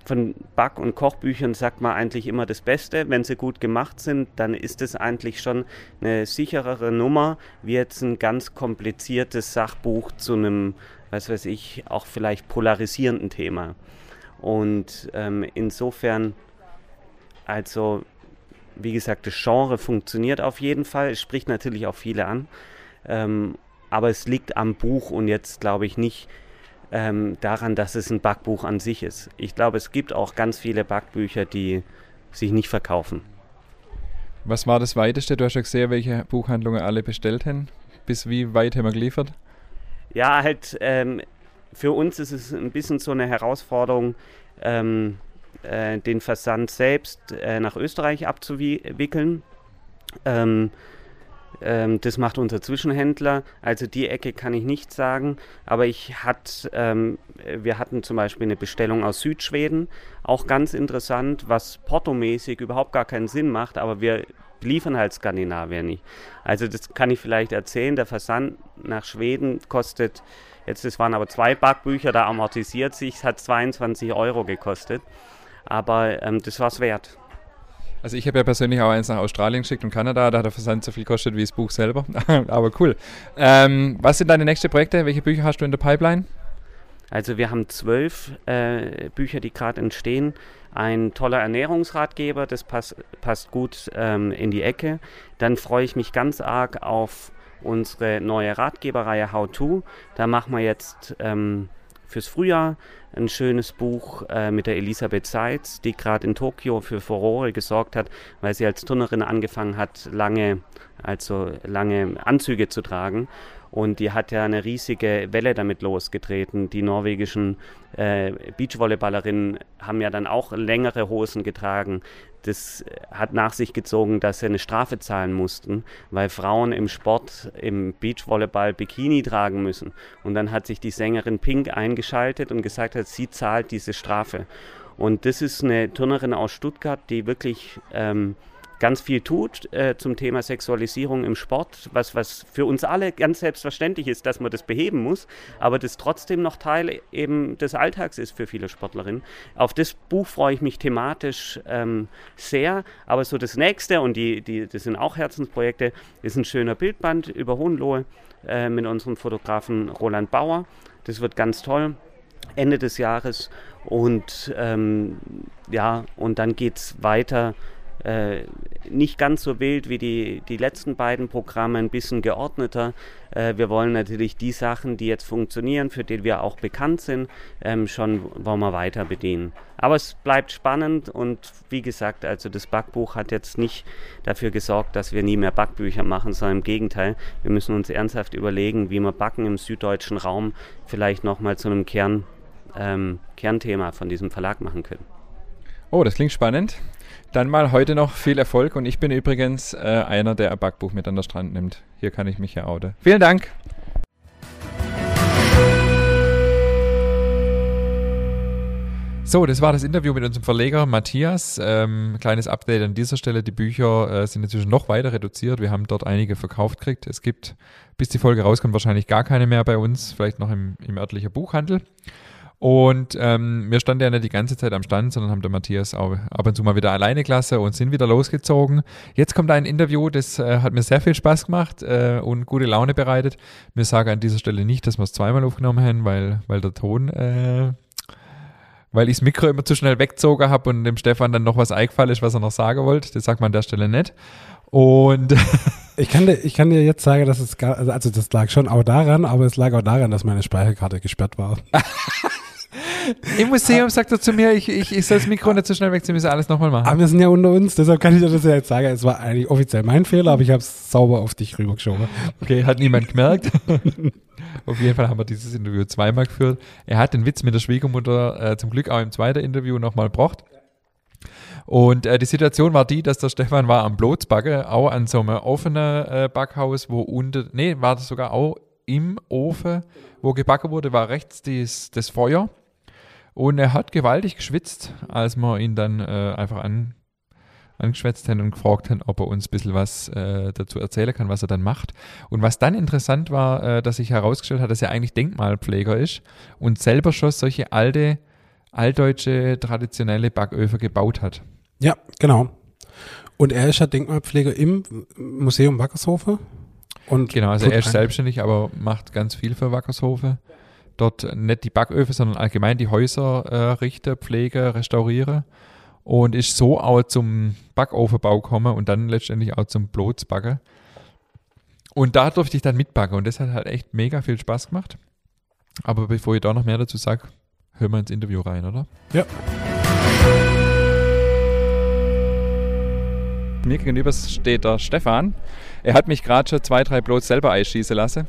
Von Back- und Kochbüchern sagt man eigentlich immer das Beste. Wenn sie gut gemacht sind, dann ist es eigentlich schon eine sicherere Nummer, wie jetzt ein ganz kompliziertes Sachbuch zu einem, was weiß ich, auch vielleicht polarisierenden Thema. Und ähm, insofern, also wie gesagt, das Genre funktioniert auf jeden Fall. Es spricht natürlich auch viele an. Ähm, aber es liegt am Buch und jetzt glaube ich nicht ähm, daran, dass es ein Backbuch an sich ist. Ich glaube, es gibt auch ganz viele Backbücher, die sich nicht verkaufen. Was war das Weiteste? Du hast ja gesehen, welche Buchhandlungen alle bestellt haben. Bis wie weit haben wir geliefert? Ja, halt, ähm, für uns ist es ein bisschen so eine Herausforderung, ähm, äh, den Versand selbst äh, nach Österreich abzuwickeln. Ähm, ähm, das macht unser Zwischenhändler. Also die Ecke kann ich nicht sagen. Aber ich hat, ähm, wir hatten zum Beispiel eine Bestellung aus Südschweden. Auch ganz interessant, was portomäßig überhaupt gar keinen Sinn macht. Aber wir liefern halt Skandinavien nicht. Also das kann ich vielleicht erzählen. Der Versand nach Schweden kostet, jetzt das waren aber zwei Backbücher, da amortisiert sich, es hat 22 Euro gekostet. Aber ähm, das war es wert. Also ich habe ja persönlich auch eins nach Australien geschickt und Kanada, da hat der Versand so viel gekostet wie das Buch selber. Aber cool. Ähm, was sind deine nächsten Projekte? Welche Bücher hast du in der Pipeline? Also wir haben zwölf äh, Bücher, die gerade entstehen. Ein toller Ernährungsratgeber, das pass, passt gut ähm, in die Ecke. Dann freue ich mich ganz arg auf unsere neue Ratgeberreihe How To. Da machen wir jetzt ähm, fürs Frühjahr ein schönes Buch äh, mit der Elisabeth Seitz, die gerade in Tokio für Furore gesorgt hat, weil sie als Turnerin angefangen hat, lange, also lange Anzüge zu tragen. Und die hat ja eine riesige Welle damit losgetreten. Die norwegischen äh, Beachvolleyballerinnen haben ja dann auch längere Hosen getragen das hat nach sich gezogen, dass sie eine Strafe zahlen mussten, weil Frauen im Sport, im Beachvolleyball Bikini tragen müssen. Und dann hat sich die Sängerin Pink eingeschaltet und gesagt hat, sie zahlt diese Strafe. Und das ist eine Turnerin aus Stuttgart, die wirklich ähm, ganz viel tut äh, zum Thema Sexualisierung im Sport, was, was für uns alle ganz selbstverständlich ist, dass man das beheben muss, aber das trotzdem noch Teil eben des Alltags ist für viele Sportlerinnen. Auf das Buch freue ich mich thematisch ähm, sehr, aber so das nächste, und die, die, das sind auch Herzensprojekte, ist ein schöner Bildband über Hohenlohe äh, mit unserem Fotografen Roland Bauer. Das wird ganz toll. Ende des Jahres und ähm, ja, und dann geht es weiter äh, nicht ganz so wild wie die, die letzten beiden Programme, ein bisschen geordneter. Äh, wir wollen natürlich die Sachen, die jetzt funktionieren, für die wir auch bekannt sind, ähm, schon wollen wir weiter bedienen. Aber es bleibt spannend und wie gesagt, also das Backbuch hat jetzt nicht dafür gesorgt, dass wir nie mehr Backbücher machen, sondern im Gegenteil, wir müssen uns ernsthaft überlegen, wie wir Backen im süddeutschen Raum vielleicht nochmal zu einem Kern, ähm, Kernthema von diesem Verlag machen können. Oh, das klingt spannend. Dann mal heute noch viel Erfolg und ich bin übrigens äh, einer, der ein Backbuch mit an der Strand nimmt. Hier kann ich mich ja outen. Vielen Dank. So, das war das Interview mit unserem Verleger Matthias. Ähm, kleines Update an dieser Stelle. Die Bücher äh, sind inzwischen noch weiter reduziert. Wir haben dort einige verkauft gekriegt. Es gibt, bis die Folge rauskommt, wahrscheinlich gar keine mehr bei uns. Vielleicht noch im, im örtlichen Buchhandel. Und ähm, wir standen ja nicht die ganze Zeit am Stand, sondern haben der Matthias auch ab und zu mal wieder alleine klasse und sind wieder losgezogen. Jetzt kommt ein Interview, das äh, hat mir sehr viel Spaß gemacht äh, und gute Laune bereitet. Wir sagen an dieser Stelle nicht, dass wir es zweimal aufgenommen haben, weil, weil der Ton, äh, weil ich das Mikro immer zu schnell weggezogen habe und dem Stefan dann noch was eingefallen ist, was er noch sagen wollte. Das sagt man an der Stelle nicht. Und ich kann, dir, ich kann dir jetzt sagen, dass es gar, also das lag schon auch daran, aber es lag auch daran, dass meine Speicherkarte gesperrt war. Im Museum sagt er zu mir, ich, ich, ich soll das Mikro nicht so schnell wegziehen, müssen alles nochmal machen. Aber wir sind ja unter uns, deshalb kann ich dir das ja jetzt sagen. Es war eigentlich offiziell mein Fehler, aber ich habe es sauber auf dich rübergeschoben. Okay, hat niemand gemerkt. auf jeden Fall haben wir dieses Interview zweimal geführt. Er hat den Witz mit der Schwiegermutter äh, zum Glück auch im zweiten Interview nochmal gebracht. Und äh, die Situation war die, dass der Stefan war am Blotzbacke, auch an so einem offenen äh, Backhaus, wo unten, nee, war das sogar auch im Ofen, wo gebacken wurde, war rechts dies, das Feuer. Und er hat gewaltig geschwitzt, als wir ihn dann äh, einfach an, angeschwätzt haben und gefragt haben, ob er uns ein bisschen was äh, dazu erzählen kann, was er dann macht. Und was dann interessant war, äh, dass sich herausgestellt hat, dass er eigentlich Denkmalpfleger ist und selber schon solche alte, altdeutsche, traditionelle Backöfen gebaut hat. Ja, genau. Und er ist ja Denkmalpfleger im Museum Wackershofe. Und genau, also er ist selbstständig, aber macht ganz viel für Wackershofe dort nicht die Backöfen, sondern allgemein die Häuser äh, richten, pflegen, restaurieren und ist so auch zum Backofenbau gekommen und dann letztendlich auch zum Blotsbacken. Und da durfte ich dann mitbacken und das hat halt echt mega viel Spaß gemacht. Aber bevor ich da noch mehr dazu sage, hören wir ins Interview rein, oder? Ja. Mir gegenüber steht der Stefan. Er hat mich gerade schon zwei, drei Blots selber einschießen lassen.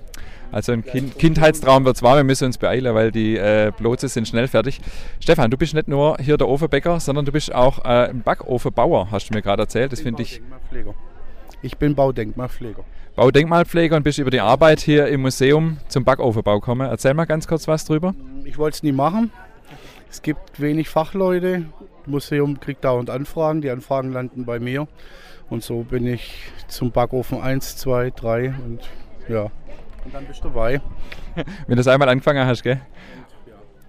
Also ein kind Kindheitstraum wird es wahr, wir müssen uns beeilen, weil die äh, Blotze sind schnell fertig. Stefan, du bist nicht nur hier der Ofenbäcker, sondern du bist auch äh, ein Backofenbauer, hast du mir gerade erzählt. Das finde ich. Ich bin Baudenkmalpfleger. Baudenkmalpfleger und bist über die Arbeit hier im Museum zum Backofenbau gekommen. Erzähl mal ganz kurz was drüber. Ich wollte es nie machen. Es gibt wenig Fachleute. Das Museum kriegt dauernd Anfragen. Die Anfragen landen bei mir. Und so bin ich zum Backofen 1, 2, 3 und ja, und dann bist du dabei. Wenn du das einmal angefangen hast, gell?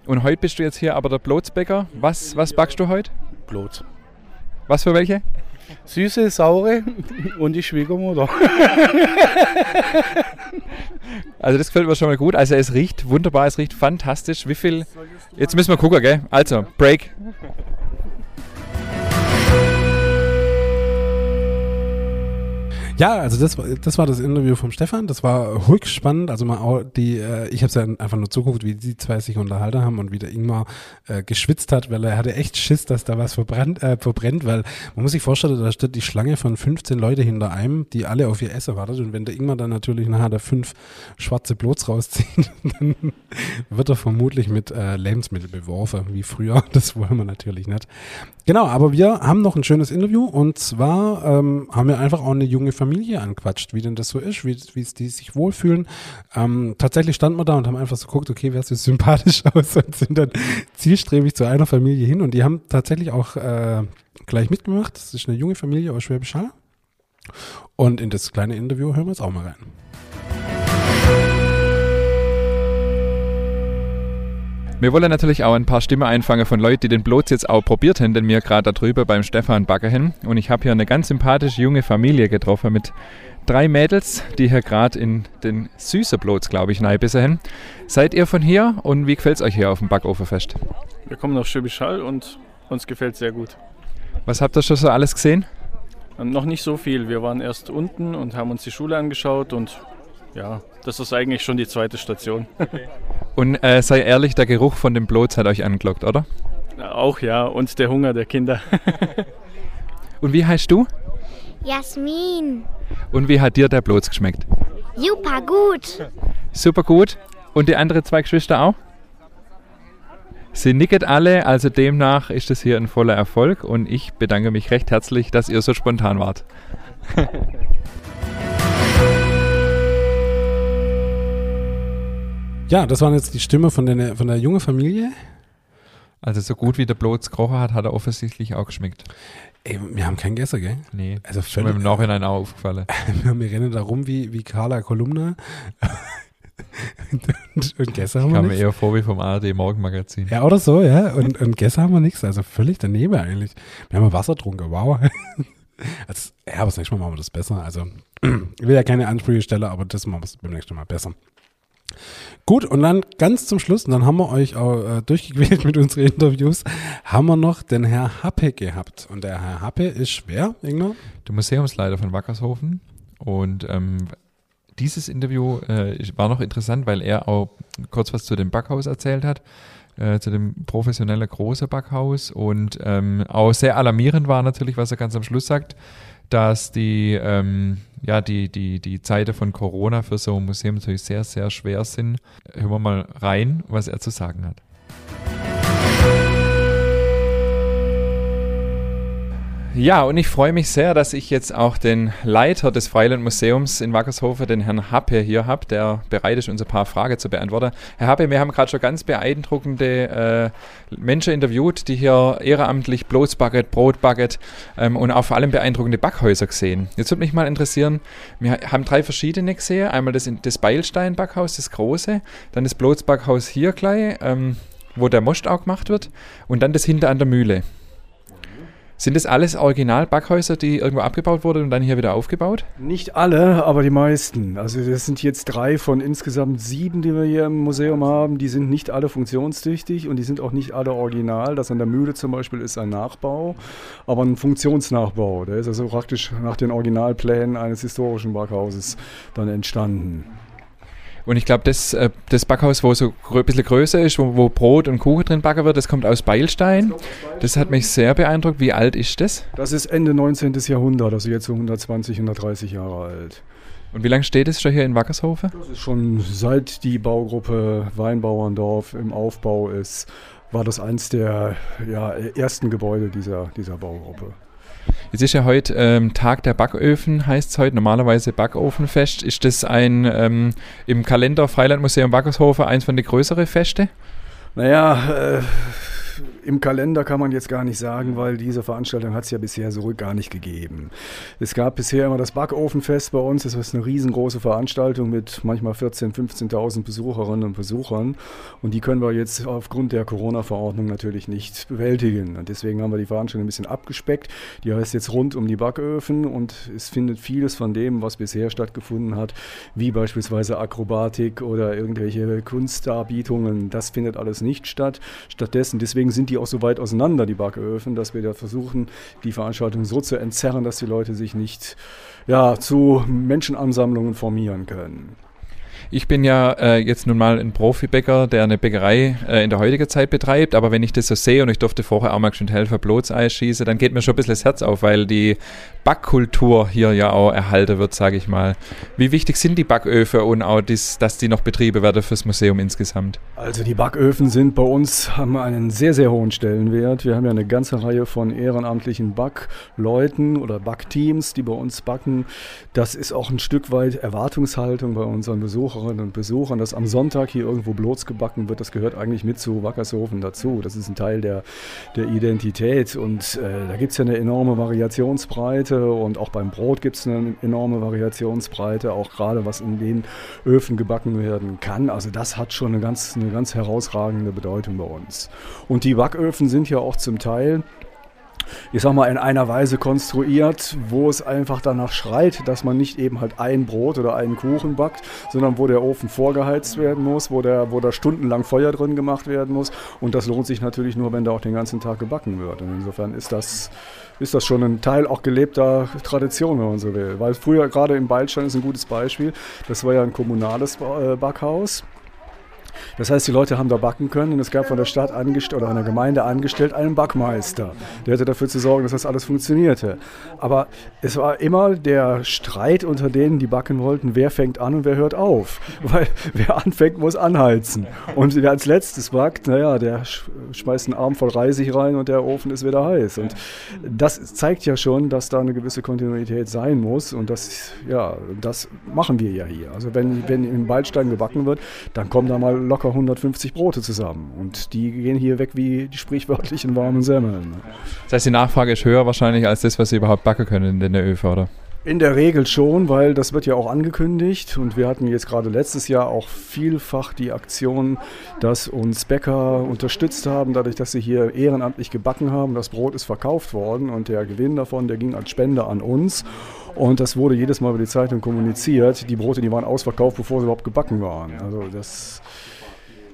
Und heute bist du jetzt hier aber der Blotzbäcker. Was, was backst du heute? Blotz. Was für welche? Süße, saure und die Schwiegermutter. also das gefällt mir schon mal gut. Also es riecht wunderbar, es riecht fantastisch. Wie viel... Jetzt müssen wir gucken, gell? Also, Break. Ja, also das, das war das Interview vom Stefan. Das war höchst spannend. Also mal auch die, äh, ich habe es ja einfach nur zugeguckt, wie die zwei sich unterhalten haben und wie der Ingmar äh, geschwitzt hat, weil er hatte echt Schiss, dass da was verbrennt, äh, verbrennt, weil man muss sich vorstellen, da steht die Schlange von 15 Leute hinter einem, die alle auf ihr Essen wartet. Und wenn der Ingmar dann natürlich nachher da fünf schwarze Blots rauszieht, dann wird er vermutlich mit äh, Lebensmittel beworfen, wie früher. Das wollen wir natürlich nicht. Genau, aber wir haben noch ein schönes Interview und zwar ähm, haben wir einfach auch eine junge Familie anquatscht, wie denn das so ist, wie, wie die sich wohlfühlen. Ähm, tatsächlich standen wir da und haben einfach so geguckt, okay, wer sieht sympathisch aus und sind dann zielstrebig zu einer Familie hin und die haben tatsächlich auch äh, gleich mitgemacht. Das ist eine junge Familie aus Schwäbisch Hall. Und in das kleine Interview hören wir jetzt auch mal rein. Wir wollen natürlich auch ein paar Stimmen einfangen von Leuten, die den Blots jetzt auch probiert haben, denn wir gerade da drüber beim Stefan Backer hin. Und ich habe hier eine ganz sympathische junge Familie getroffen mit drei Mädels, die hier gerade in den süßen Blots, glaube ich, neibissen haben. Seid ihr von hier und wie gefällt es euch hier auf dem Backofenfest? Wir kommen aus Schwäbisch Hall und uns gefällt es sehr gut. Was habt ihr schon so alles gesehen? Noch nicht so viel. Wir waren erst unten und haben uns die Schule angeschaut und ja, das ist eigentlich schon die zweite Station. Okay. Und äh, sei ehrlich, der Geruch von dem Blots hat euch angelockt, oder? Auch ja, und der Hunger der Kinder. und wie heißt du? Jasmin. Und wie hat dir der Blots geschmeckt? Super gut. Super gut. Und die anderen zwei Geschwister auch? Sie nicket alle, also demnach ist es hier ein voller Erfolg und ich bedanke mich recht herzlich, dass ihr so spontan wart. ja, das waren jetzt die Stimme von der, von der jungen Familie. Also so gut wie der Blots gerochen hat, hat er offensichtlich auch geschmeckt. Ey, wir haben keinen Gäste, gell? Nee, also völlig, mir im Nachhinein auch aufgefallen. wir rennen da rum wie, wie Carla Kolumna. und, und gestern haben wir. Kam mir eher vor wie vom ARD Morgenmagazin. Ja, oder so, ja. Und, und gestern haben wir nichts. Also völlig daneben eigentlich. Wir haben Wasser getrunken, wow. Also, ja, aber das nächste Mal machen wir das besser. Also, ich will ja keine Ansprüche stellen, aber das machen wir beim nächsten Mal besser. Gut, und dann ganz zum Schluss, und dann haben wir euch auch äh, durchgequält mit unseren Interviews, haben wir noch den Herr Happe gehabt. Und der Herr Happe ist schwer, Ingner? Der Museumsleiter von Wackershofen. Und ähm, dieses Interview äh, war noch interessant, weil er auch kurz was zu dem Backhaus erzählt hat, äh, zu dem professionellen großen Backhaus und ähm, auch sehr alarmierend war natürlich, was er ganz am Schluss sagt, dass die, ähm, ja, die, die, die Zeiten von Corona für so ein Museum natürlich sehr, sehr schwer sind. Hören wir mal rein, was er zu sagen hat. Ja, und ich freue mich sehr, dass ich jetzt auch den Leiter des Freilandmuseums in Wackershofen, den Herrn Happe, hier habe, der bereit ist, uns ein paar Fragen zu beantworten. Herr Happe, wir haben gerade schon ganz beeindruckende äh, Menschen interviewt, die hier ehrenamtlich Bloßbucket, Brotbucket ähm, und auch vor allem beeindruckende Backhäuser gesehen. Jetzt würde mich mal interessieren, wir haben drei verschiedene gesehen. Einmal das, das Beilstein-Backhaus, das große, dann das Bloßbackhaus hier gleich, ähm, wo der Most auch gemacht wird, und dann das hinter an der Mühle. Sind das alles Original-Backhäuser, die irgendwo abgebaut wurden und dann hier wieder aufgebaut? Nicht alle, aber die meisten. Also das sind jetzt drei von insgesamt sieben, die wir hier im Museum haben. Die sind nicht alle funktionstüchtig und die sind auch nicht alle original. Das an der Mühle zum Beispiel ist ein Nachbau, aber ein Funktionsnachbau. Der ist also praktisch nach den Originalplänen eines historischen Backhauses dann entstanden. Und ich glaube, das, äh, das Backhaus, wo so ein bisschen größer ist, wo, wo, Brot und Kuchen drin backen wird, das kommt aus Beilstein. Das hat mich sehr beeindruckt. Wie alt ist das? Das ist Ende 19. Jahrhundert, also jetzt so 120, 130 Jahre alt. Und wie lange steht es schon hier in Wackershofe? Das ist schon seit die Baugruppe Weinbauerndorf im Aufbau ist, war das eins der ja, ersten Gebäude dieser, dieser Baugruppe. Es ist ja heute ähm, Tag der Backöfen, heißt es heute, normalerweise Backofenfest. Ist das ein ähm, im Kalender Freilandmuseum Wackershofe eins von den größeren Feste? Naja, äh, im Kalender kann man jetzt gar nicht sagen, weil diese Veranstaltung hat es ja bisher so gar nicht gegeben. Es gab bisher immer das Backofenfest bei uns. Das ist eine riesengroße Veranstaltung mit manchmal 14.000, 15.000 Besucherinnen und Besuchern. Und die können wir jetzt aufgrund der Corona-Verordnung natürlich nicht bewältigen. Und deswegen haben wir die Veranstaltung ein bisschen abgespeckt. Die heißt jetzt rund um die Backöfen und es findet vieles von dem, was bisher stattgefunden hat, wie beispielsweise Akrobatik oder irgendwelche Kunstdarbietungen, das findet alles nicht statt. Stattdessen, deswegen sind die auch so weit auseinander, die Backöfen, dass wir da versuchen, die Veranstaltung so zu entzerren, dass die Leute sich nicht ja, zu Menschenansammlungen formieren können. Ich bin ja äh, jetzt nun mal ein Profibäcker, der eine Bäckerei äh, in der heutigen Zeit betreibt, aber wenn ich das so sehe und ich durfte vorher auch mal schon helfen, Blotseis schießen, dann geht mir schon ein bisschen das Herz auf, weil die Backkultur hier ja auch erhalten wird, sage ich mal. Wie wichtig sind die Backöfen und auch, dies, dass die noch betrieben werden fürs Museum insgesamt? Also die Backöfen sind bei uns, haben einen sehr, sehr hohen Stellenwert. Wir haben ja eine ganze Reihe von ehrenamtlichen Backleuten oder Backteams, die bei uns backen. Das ist auch ein Stück weit Erwartungshaltung bei unseren Besucherinnen und Besuchern, dass am Sonntag hier irgendwo Blots gebacken wird. Das gehört eigentlich mit zu Wackershofen dazu. Das ist ein Teil der, der Identität und äh, da gibt es ja eine enorme Variationsbreite. Breite und auch beim Brot gibt es eine enorme Variationsbreite, auch gerade was in den Öfen gebacken werden kann. Also das hat schon eine ganz, eine ganz herausragende Bedeutung bei uns. Und die Backöfen sind ja auch zum Teil ich sag mal, in einer Weise konstruiert, wo es einfach danach schreit, dass man nicht eben halt ein Brot oder einen Kuchen backt, sondern wo der Ofen vorgeheizt werden muss, wo, der, wo da stundenlang Feuer drin gemacht werden muss. Und das lohnt sich natürlich nur, wenn da auch den ganzen Tag gebacken wird. Und insofern ist das ist das schon ein Teil auch gelebter Tradition, wenn man so will. Weil früher, gerade im Beilstein ist ein gutes Beispiel, das war ja ein kommunales äh, Backhaus. Das heißt, die Leute haben da backen können und es gab von der Stadt angestellt oder einer Gemeinde angestellt einen Backmeister. Der hatte dafür zu sorgen, dass das alles funktionierte. Aber es war immer der Streit unter denen, die backen wollten, wer fängt an und wer hört auf. Weil wer anfängt, muss anheizen. Und wer als letztes backt, naja, der schmeißt einen Arm voll Reisig rein und der Ofen ist wieder heiß. Und das zeigt ja schon, dass da eine gewisse Kontinuität sein muss. Und das, ja, das machen wir ja hier. Also wenn, wenn im Waldstein gebacken wird, dann kommen da mal locker 150 Brote zusammen. Und die gehen hier weg wie die sprichwörtlichen warmen Semmeln. Das heißt, die Nachfrage ist höher wahrscheinlich als das, was sie überhaupt backen können in der ÖV, oder? In der Regel schon, weil das wird ja auch angekündigt und wir hatten jetzt gerade letztes Jahr auch vielfach die Aktion, dass uns Bäcker unterstützt haben, dadurch, dass sie hier ehrenamtlich gebacken haben. Das Brot ist verkauft worden und der Gewinn davon, der ging als Spende an uns. Und das wurde jedes Mal über die Zeitung kommuniziert. Die Brote, die waren ausverkauft, bevor sie überhaupt gebacken waren. Also das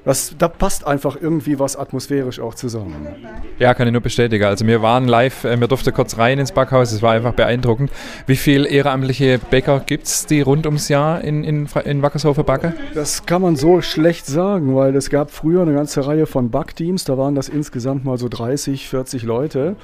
das, da passt einfach irgendwie was atmosphärisch auch zusammen. Ja, kann ich nur bestätigen. Also wir waren live, äh, wir durften kurz rein ins Backhaus, es war einfach beeindruckend. Wie viele ehrenamtliche Bäcker gibt es, die rund ums Jahr in, in, in Wackershofer backen? Das kann man so schlecht sagen, weil es gab früher eine ganze Reihe von Backteams, da waren das insgesamt mal so 30, 40 Leute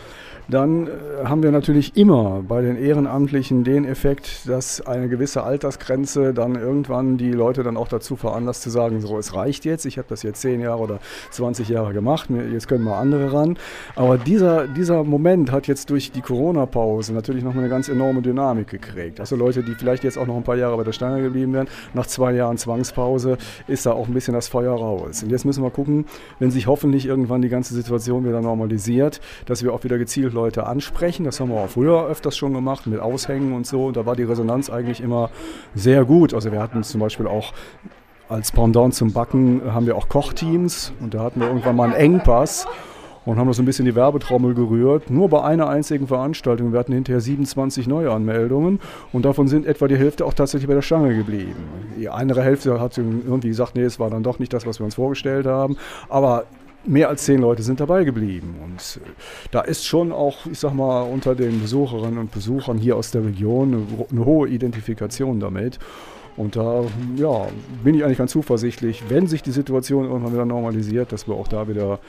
dann äh, haben wir natürlich immer bei den Ehrenamtlichen den Effekt, dass eine gewisse Altersgrenze dann irgendwann die Leute dann auch dazu veranlasst zu sagen, so es reicht jetzt, ich habe das jetzt 10 Jahre oder 20 Jahre gemacht, jetzt können mal andere ran. Aber dieser, dieser Moment hat jetzt durch die Corona-Pause natürlich noch eine ganz enorme Dynamik gekriegt. Also Leute, die vielleicht jetzt auch noch ein paar Jahre bei der Stange geblieben wären, nach zwei Jahren Zwangspause ist da auch ein bisschen das Feuer raus. Und jetzt müssen wir gucken, wenn sich hoffentlich irgendwann die ganze Situation wieder normalisiert, dass wir auch wieder gezielt Leute ansprechen. Das haben wir auch früher öfters schon gemacht mit Aushängen und so. Und da war die Resonanz eigentlich immer sehr gut. Also wir hatten zum Beispiel auch als Pendant zum Backen haben wir auch Kochteams und da hatten wir irgendwann mal einen Engpass und haben das ein bisschen die Werbetrommel gerührt. Nur bei einer einzigen Veranstaltung. Wir hatten hinterher 27 Neuanmeldungen und davon sind etwa die Hälfte auch tatsächlich bei der Stange geblieben. Die andere Hälfte hat irgendwie gesagt, nee, es war dann doch nicht das, was wir uns vorgestellt haben. Aber mehr als zehn Leute sind dabei geblieben. Und äh, da ist schon auch, ich sag mal, unter den Besucherinnen und Besuchern hier aus der Region eine, hohe Identifikation damit. Und da ja, bin ich eigentlich ganz zuversichtlich, wenn sich die Situation irgendwann wieder normalisiert, dass wir auch da wieder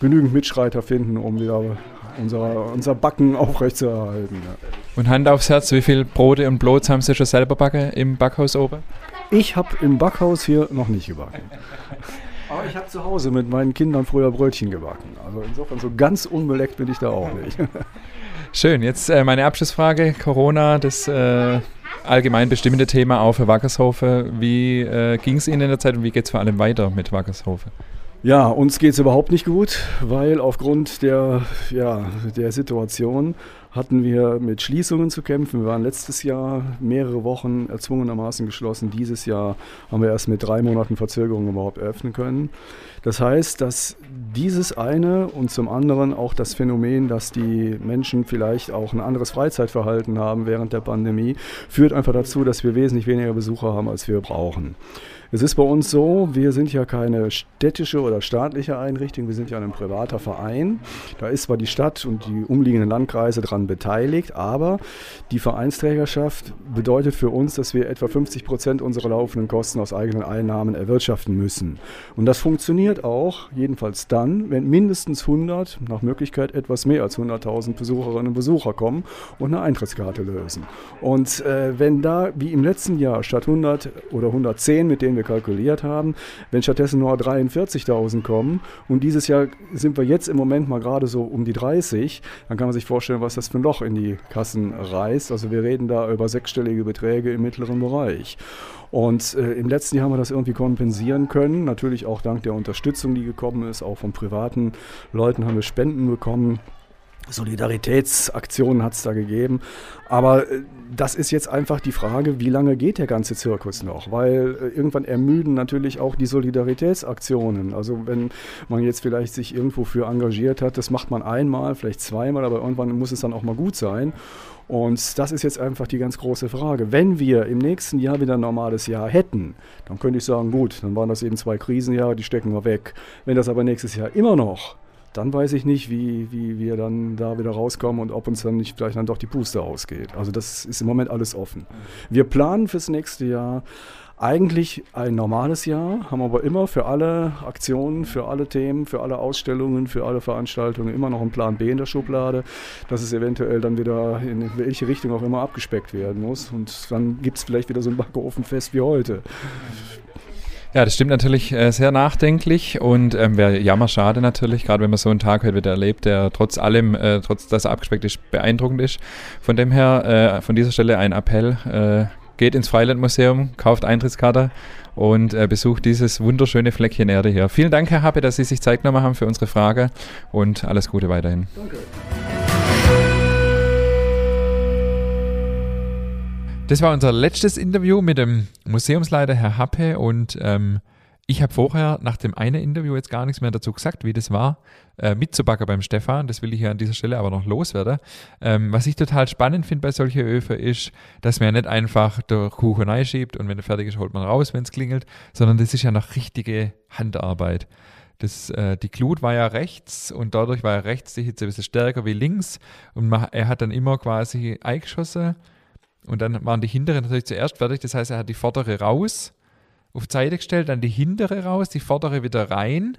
genügend Mitschreiter finden, um wieder unser, unser Backen aufrechtzuerhalten. Ja. Und Hand aufs Herz, wie viele Brote und Blots haben Sie schon selber backen im Backhaus oben? Ich habe im Backhaus hier noch nicht gebacken. Aber ich habe zu Hause mit meinen Kindern früher Brötchen gebacken. Also insofern so ganz unbeleckt bin ich da auch nicht. Schön, jetzt äh, meine Abschlussfrage. Corona, das äh, allgemein bestimmende Thema auch für Wackershofe. Wie äh, ging es Ihnen in der Zeit und wie geht es vor allem weiter mit Wackershofe? Ja, uns geht es überhaupt nicht gut, weil aufgrund der, ja, der Situation hatten wir mit Schließungen zu kämpfen. Wir waren letztes Jahr mehrere Wochen erzwungenermaßen geschlossen. Dieses Jahr haben wir erst mit drei Monaten Verzögerung überhaupt eröffnen können. Das heißt, dass dieses eine und zum anderen auch das Phänomen, dass die Menschen vielleicht auch ein anderes Freizeitverhalten haben während der Pandemie, führt einfach dazu, dass wir wesentlich weniger Besucher haben, als wir brauchen. Es ist bei uns so, wir sind ja keine städtische oder staatliche Einrichtung, wir sind ja ein privater Verein. Da ist zwar die Stadt und die umliegenden Landkreise daran beteiligt, aber die Vereinsträgerschaft bedeutet für uns, dass wir etwa 50 Prozent unserer laufenden Kosten aus eigenen Einnahmen erwirtschaften müssen. Und das funktioniert auch, jedenfalls dann, wenn mindestens 100, nach Möglichkeit etwas mehr als 100.000 Besucherinnen und Besucher kommen und eine Eintrittskarte lösen. Und äh, wenn da, wie im letzten Jahr, statt 100 oder 110, mit denen wir kalkuliert haben, wenn stattdessen nur 43.000 kommen und dieses Jahr sind wir jetzt im Moment mal gerade so um die 30, dann kann man sich vorstellen, was das für ein Loch in die Kassen reißt. Also wir reden da über sechsstellige Beträge im mittleren Bereich. Und äh, im letzten Jahr haben wir das irgendwie kompensieren können. Natürlich auch dank der Unterstützung, die gekommen ist. Auch von privaten Leuten haben wir Spenden bekommen. Solidaritätsaktionen hat es da gegeben. Aber äh, das ist jetzt einfach die Frage, wie lange geht der ganze Zirkus noch? Weil äh, irgendwann ermüden natürlich auch die Solidaritätsaktionen. Also wenn man jetzt vielleicht sich irgendwo für engagiert hat, das macht man einmal, vielleicht zweimal, aber irgendwann muss es dann auch mal gut sein. Und das ist jetzt einfach die ganz große Frage. Wenn wir im nächsten Jahr wieder ein normales Jahr hätten, dann könnte ich sagen, gut, dann waren das eben zwei Krisenjahre, die stecken wir weg. Wenn das aber nächstes Jahr immer noch dann weiß ich nicht, wie, wie wir dann da wieder rauskommen und ob uns dann nicht vielleicht dann doch die Puste ausgeht. Also das ist im Moment alles offen. Wir planen fürs nächste Jahr eigentlich ein normales Jahr, haben aber immer für alle Aktionen, für alle Themen, für alle Ausstellungen, für alle Veranstaltungen immer noch einen Plan B in der Schublade, dass es eventuell dann wieder in welche Richtung auch immer abgespeckt werden muss. Und dann gibt es vielleicht wieder so ein Backofenfest wie heute. Ja, das stimmt natürlich äh, sehr nachdenklich und ähm, wäre jammerschade natürlich, gerade wenn man so einen Tag heute wieder erlebt, der trotz allem, äh, trotz dass er abgespeckt ist, beeindruckend ist. Von dem her, äh, von dieser Stelle ein Appell, äh, geht ins Freilandmuseum, kauft Eintrittskarte und äh, besucht dieses wunderschöne Fleckchen Erde hier. Vielen Dank, Herr Happe, dass Sie sich Zeit genommen haben für unsere Frage und alles Gute weiterhin. Danke. Das war unser letztes Interview mit dem Museumsleiter Herr Happe und ähm, ich habe vorher nach dem einen Interview jetzt gar nichts mehr dazu gesagt, wie das war, äh, mitzubacken beim Stefan. Das will ich hier an dieser Stelle aber noch loswerden. Ähm, was ich total spannend finde bei solchen Öfen ist, dass man ja nicht einfach der Kuchen einschiebt und wenn er fertig ist, holt man raus, wenn es klingelt, sondern das ist ja noch richtige Handarbeit. Das, äh, die Glut war ja rechts und dadurch war ja rechts die Hitze ein bisschen stärker wie links und man, er hat dann immer quasi eingeschossen und dann waren die hinteren natürlich zuerst fertig. Das heißt, er hat die vordere raus, auf die Seite gestellt, dann die hintere raus, die vordere wieder rein.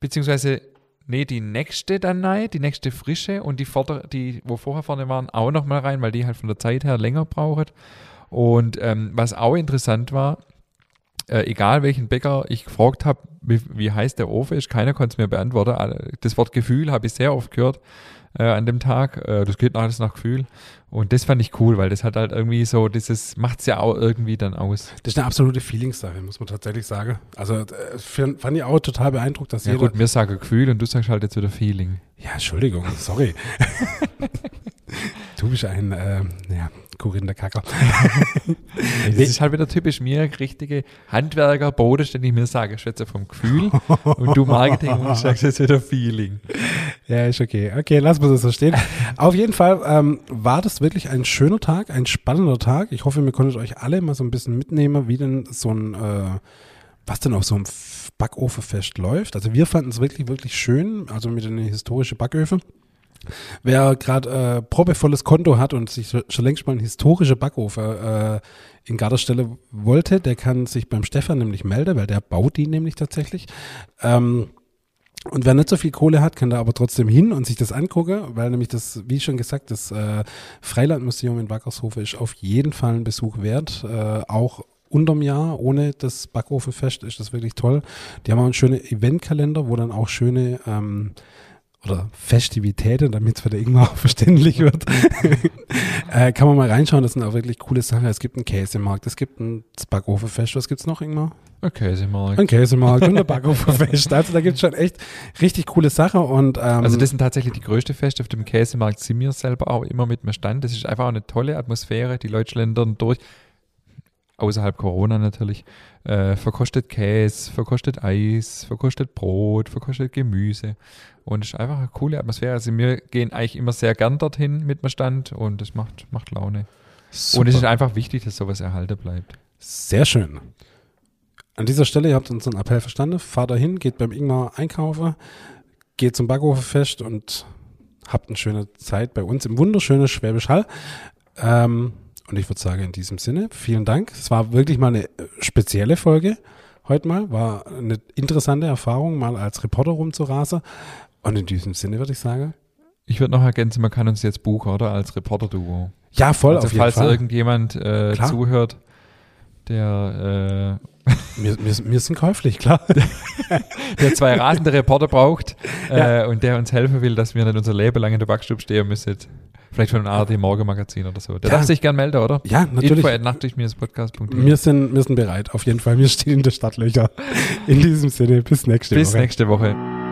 Beziehungsweise, nee, die nächste dann rein, die nächste frische und die vordere, die, wo vorher vorne waren, auch nochmal rein, weil die halt von der Zeit her länger braucht. Und ähm, was auch interessant war, äh, egal welchen Bäcker ich gefragt habe, wie, wie heißt der Ofen ist, keiner konnte es mir beantworten. Das Wort Gefühl habe ich sehr oft gehört äh, an dem Tag. Äh, das geht alles nach Gefühl. Und das fand ich cool, weil das hat halt irgendwie so, dieses macht es ja auch irgendwie dann aus. Das ist eine absolute Feelingssache, muss man tatsächlich sagen. Also äh, fand ich auch total beeindruckt, dass ja, jeder... gut, wir sagen Gefühl und du sagst halt jetzt wieder Feeling. Ja, Entschuldigung, sorry. du bist ein, äh, ja, Corinne Kacker. das ist halt wieder typisch mir, richtige Handwerker, bodenständig mir sagen, ich schätze vom Gefühl und du Marketing und ich sagst jetzt wieder Feeling. Ja, ist okay. Okay, lass mal das so stehen. Auf jeden Fall ähm, war das wirklich ein schöner Tag, ein spannender Tag. Ich hoffe, wir konntet euch alle mal so ein bisschen mitnehmen, wie denn so ein, äh, was denn auf so einem Backofenfest läuft. Also wir fanden es wirklich, wirklich schön, also mit den historischen Backöfen. Wer gerade äh, probevolles Konto hat und sich schon längst mal einen historischen Backofen äh, in Garderstelle wollte, der kann sich beim Stefan nämlich melden, weil der baut die nämlich tatsächlich. Ähm, und wer nicht so viel Kohle hat, kann da aber trotzdem hin und sich das angucken, weil nämlich das, wie schon gesagt, das äh, Freilandmuseum in Wackershofe ist auf jeden Fall ein Besuch wert. Äh, auch unterm Jahr, ohne das Backofenfest, ist das wirklich toll. Die haben auch einen schönen Eventkalender, wo dann auch schöne ähm, oder Festivitäten, damit es für der Ingmar verständlich wird, äh, kann man mal reinschauen. Das sind auch wirklich coole Sachen. Es gibt einen Käsemarkt, es gibt ein Backofenfest. Was gibt es noch, Ingmar? Ein Käsemarkt. Ein Käsemarkt und ein Backofenfest. Also da gibt es schon echt richtig coole Sachen. Und, ähm, also das sind tatsächlich die größte Feste auf dem Käsemarkt. Sind wir selber auch immer mit mir Stand. Das ist einfach auch eine tolle Atmosphäre. Die Leute schlendern durch außerhalb Corona natürlich, äh, verkostet Käse, verkostet Eis, verkostet Brot, verkostet Gemüse. Und es ist einfach eine coole Atmosphäre. Also wir gehen eigentlich immer sehr gern dorthin mit dem Stand und es macht, macht Laune. Super. Und es ist einfach wichtig, dass sowas erhalten bleibt. Sehr schön. An dieser Stelle, ihr habt unseren Appell verstanden, fahrt dahin, geht beim Ingmar einkaufen, geht zum Backhofenfest und habt eine schöne Zeit bei uns im wunderschönen Schwäbisch Hall. Ähm, und ich würde sagen, in diesem Sinne, vielen Dank. Es war wirklich mal eine äh, spezielle Folge heute mal. War eine interessante Erfahrung, mal als Reporter rumzurasen. Und in diesem Sinne würde ich sagen. Ich würde noch ergänzen, man kann uns jetzt buchen, oder? Als Reporter-Duo. Ja, voll, also, auf jeden falls Fall. irgendjemand äh, zuhört, der. Äh, wir, wir, wir, sind käuflich, klar. der zwei rasende Reporter braucht äh, ja. und der uns helfen will, dass wir nicht unser Leben lang in der Backstube stehen müssen. Vielleicht von einem ARD Morgenmagazin oder so. Der ja. darf sich gern melden, oder? Ja, natürlich. Info wir sind, wir sind bereit, auf jeden Fall. Wir stehen in der Stadtlöcher. In diesem Sinne, bis nächste bis Woche. Bis nächste Woche.